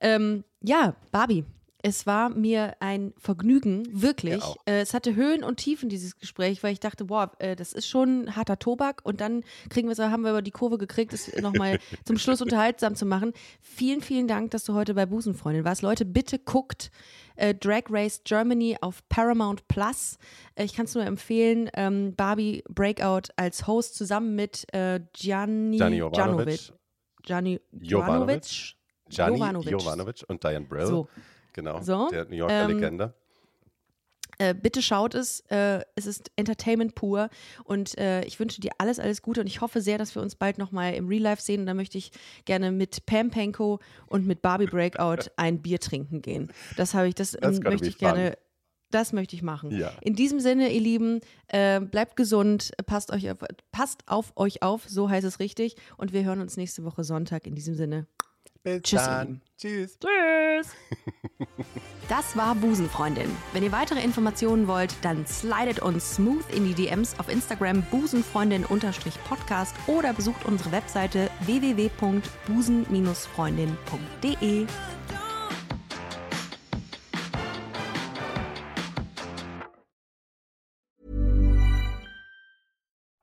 Ähm, ja, Barbie. Es war mir ein Vergnügen, wirklich. Äh, es hatte Höhen und Tiefen, dieses Gespräch, weil ich dachte, boah, äh, das ist schon harter Tobak. Und dann kriegen wir so, haben wir aber die Kurve gekriegt, es nochmal [laughs] zum Schluss unterhaltsam zu machen. Vielen, vielen Dank, dass du heute bei Busenfreundin warst. Leute, bitte guckt äh, Drag Race Germany auf Paramount Plus. Äh, ich kann es nur empfehlen. Ähm, Barbie Breakout als Host zusammen mit äh, Gianni Gianni. Jovanovic, Gianni Jovanovic. Jovanovic. Gianni Jovanovic. Jovanovic und Diane Brill. So. Genau, So, der New Yorker ähm, Legende. Äh, bitte schaut es. Äh, es ist Entertainment pur. Und äh, ich wünsche dir alles, alles Gute. Und ich hoffe sehr, dass wir uns bald nochmal im Real Life sehen. Und da möchte ich gerne mit Pam Penko und mit Barbie Breakout [laughs] ein Bier trinken gehen. Das habe ich, das ähm, That's gonna möchte ich gerne. Das möchte ich machen. Ja. In diesem Sinne, ihr Lieben, äh, bleibt gesund, passt, euch auf, passt auf euch auf, so heißt es richtig. Und wir hören uns nächste Woche Sonntag. In diesem Sinne, Bis tschüss, ihr dann. Tschüss. Tschüss. [laughs] Das war Busenfreundin. Wenn ihr weitere Informationen wollt, dann slidet uns smooth in die DMs auf Instagram busenfreundin-podcast oder besucht unsere Webseite www.busen-freundin.de.